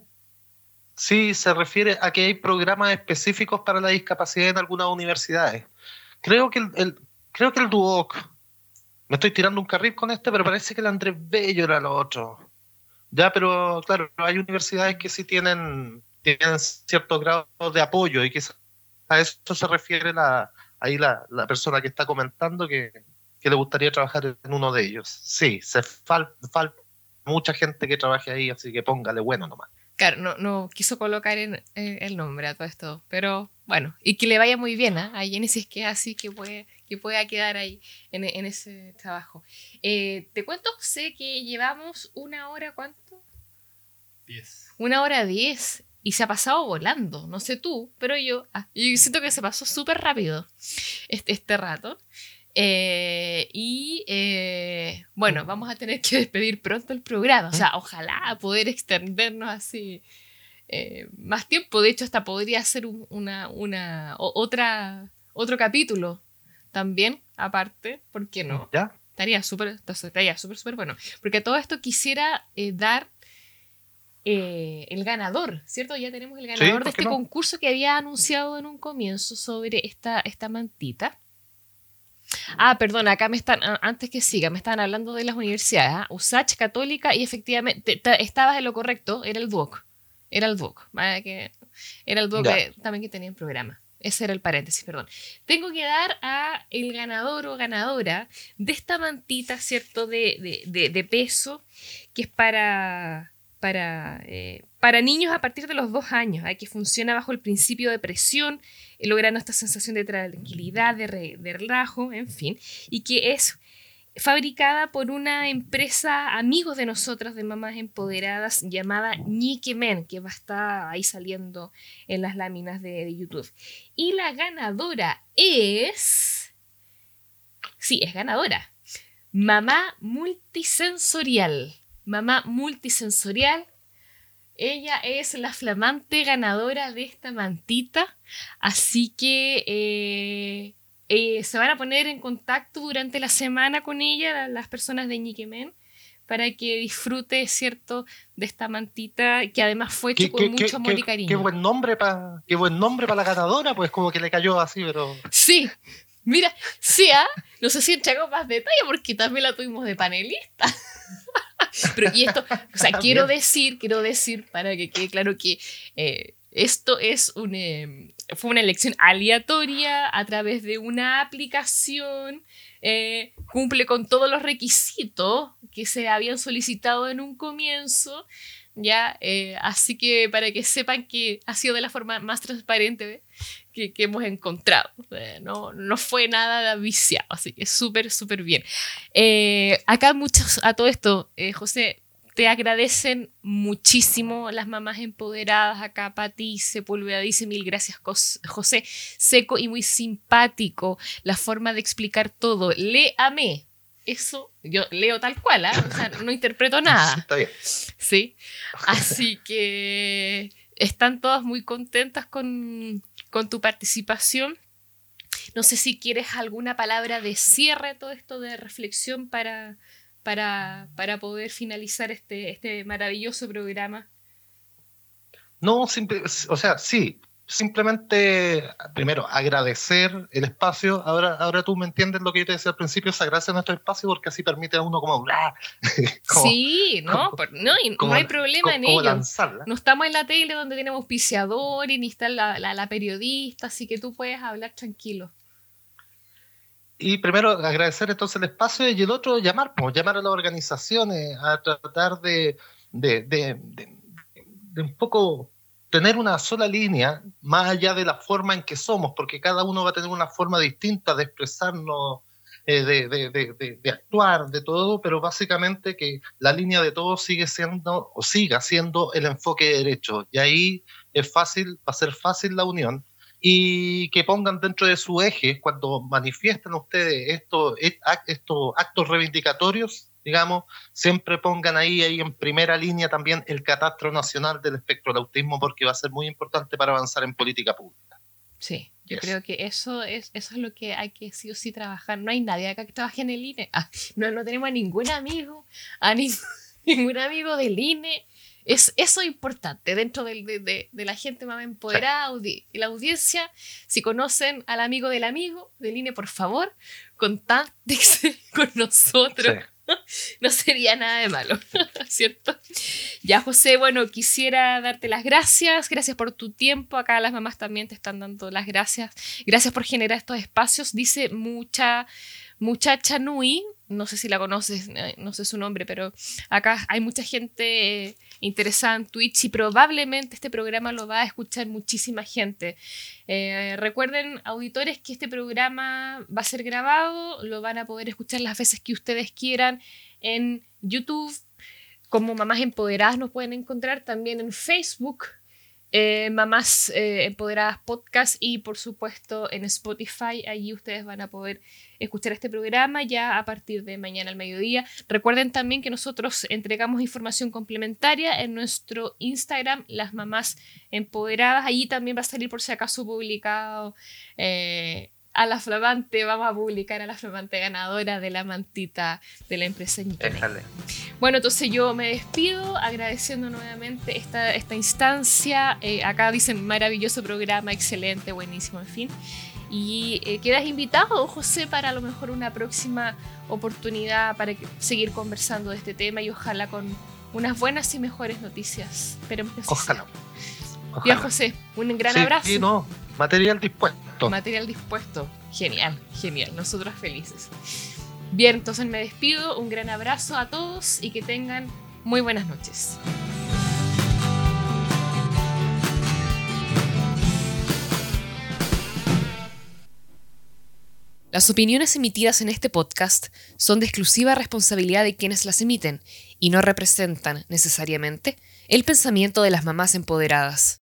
Sí, se refiere a que hay programas específicos para la discapacidad en algunas universidades. Creo que el, creo que el Duoc, me estoy tirando un carril con este, pero parece que el Andrés Bello era lo otro. Ya, pero claro, hay universidades que sí tienen, tienen cierto grado de apoyo y que a eso se refiere la, ahí la, la persona que está comentando que, que, le gustaría trabajar en uno de ellos. Sí, se falta mucha gente que trabaje ahí, así que póngale bueno nomás. Claro, no, no quiso colocar en, el nombre a todo esto, pero bueno, y que le vaya muy bien ¿eh? a Jenny si es que es así, que, puede, que pueda quedar ahí en, en ese trabajo. Eh, te cuento, sé que llevamos una hora, ¿cuánto? Diez. Una hora diez, y se ha pasado volando, no sé tú, pero yo, ah, yo siento que se pasó súper rápido este, este rato. Eh, y eh, bueno, vamos a tener que despedir pronto el programa. O sea, ojalá poder extendernos así eh, más tiempo. De hecho, hasta podría ser una, una otra, otro capítulo también, aparte, ¿por qué no? ¿Ya? Estaría súper, estaría súper, súper bueno. Porque todo esto quisiera dar el ganador, ¿cierto? Ya tenemos el ganador de este concurso que había anunciado en un comienzo sobre esta, esta mantita. Ah, perdón, acá me están, antes que siga, me estaban hablando de las universidades. ¿ah? USACH, Católica, y efectivamente, estabas en lo correcto, era el DUOC. Era el DUOC. Que, era el DUOC también que tenía en programa. Ese era el paréntesis, perdón. Tengo que dar a el ganador o ganadora de esta mantita, ¿cierto? De, de, peso, que es para, para, eh, para niños a partir de los dos años, que funciona bajo el principio de presión, logrando esta sensación de tranquilidad, de, relajo, en fin, y que es fabricada por una empresa amigos de nosotras, de mamás empoderadas, llamada Men, que va a estar ahí saliendo en las láminas de, de YouTube. Y la ganadora es... Sí, es ganadora. Mamá multisensorial. Mamá multisensorial ella es la flamante ganadora de esta mantita, así que eh, eh, se van a poner en contacto durante la semana con ella las personas de Ñiquemen para que disfrute, ¿cierto?, de esta mantita que además fue hecho con mucho amor y cariño. Qué buen nombre para qué buen nombre para la ganadora, pues como que le cayó así, pero Sí. Mira, sí, ¿ah? no sé si entregó más detalle porque también la tuvimos de panelista. Pero y esto, o sea, quiero decir, quiero decir para que quede claro que eh, esto es un, em, fue una elección aleatoria a través de una aplicación, eh, cumple con todos los requisitos que se habían solicitado en un comienzo, ya, eh, así que para que sepan que ha sido de la forma más transparente que, hemos encontrado. no, no fue nada viciado, así que súper, súper bien. Eh, acá muchos, a todo esto, eh, José, te agradecen muchísimo las mamás empoderadas acá, Pati Sepúlveda dice mil gracias José, seco y muy simpático, la forma de explicar todo, léame, eso yo leo tal cual, ¿eh? o sea, no interpreto nada. Está bien. Sí, así que están todas muy contentas con, con tu participación. No sé si quieres alguna palabra de cierre, todo esto de reflexión para, para, para poder finalizar este, este maravilloso programa. No, simple, o sea, sí, simplemente, primero, agradecer el espacio. Ahora, ahora tú me entiendes lo que yo te decía al principio, se agradece nuestro espacio porque así permite a uno como... sí, ¿no? no, no hay problema en ello. No estamos en la tele donde tenemos auspiciadores, ni está la, la, periodista, así que tú puedes hablar tranquilo. Y primero agradecer entonces el espacio y el otro llamar, pues, llamar a las organizaciones a tratar de, de, de, de un poco tener una sola línea, más allá de la forma en que somos, porque cada uno va a tener una forma distinta de expresarnos, eh, de, actuar, de todo, pero básicamente que la línea de todos sigue siendo o siga siendo el enfoque derecho. Y ahí es fácil, va a ser fácil la unión y que pongan dentro de su eje, cuando manifiesten ustedes estos, estos actos reivindicatorios, digamos, siempre pongan ahí, ahí en primera línea también el catastro nacional del espectro del autismo, porque va a ser muy importante para avanzar en política pública. Sí, yo creo que eso es, eso es lo que hay que sí o sí trabajar. No hay nadie acá que trabaje en el INE. Ah, no, no tenemos a ningún amigo, a ningún amigo del INE es eso importante dentro de, la gente más empoderada y la audiencia. Si conocen al amigo del amigo del INE, por favor, contáctense con nosotros. No sería nada de malo, ¿cierto? Ya, José, bueno, quisiera darte las gracias. Gracias por tu tiempo. Acá las mamás también te están dando las gracias. Gracias por generar estos espacios. Dice mucha muchacha Nui, no sé si la conoces, no sé su nombre, pero acá hay mucha gente eh, interesada en Twitch y probablemente este programa lo va a escuchar muchísima gente. Eh, recuerden, auditores, que este programa va a ser grabado, lo van a poder escuchar las veces que ustedes quieran en YouTube. Como Mamás Empoderadas nos pueden encontrar también en Facebook, eh, Mamás eh, Empoderadas Podcast y por supuesto en Spotify. Allí ustedes van a poder escuchar este programa ya a partir de mañana al mediodía. Recuerden también que nosotros entregamos información complementaria en nuestro Instagram, Las Mamás Empoderadas. Allí también va a salir por si acaso publicado eh, a la flamante, vamos a publicar a la flamante ganadora de la mantita de la empresa Déjale. Bueno, entonces yo me despido agradeciendo nuevamente esta, esta instancia. Eh, acá dicen maravilloso programa, excelente, buenísimo, en fin. Y eh, quedas invitado, José, para a lo mejor una próxima oportunidad para seguir conversando de este tema y ojalá con unas buenas y mejores noticias. Esperemos que ojalá. Bien, José, un gran abrazo. Sí, no, material dispuesto. Material dispuesto. Genial, genial. Nosotros felices. Bien, entonces me despido. Un gran abrazo a todos y que tengan muy buenas noches. Las opiniones emitidas en este podcast son de exclusiva responsabilidad de quienes las emiten y no representan necesariamente el pensamiento de las mamás empoderadas.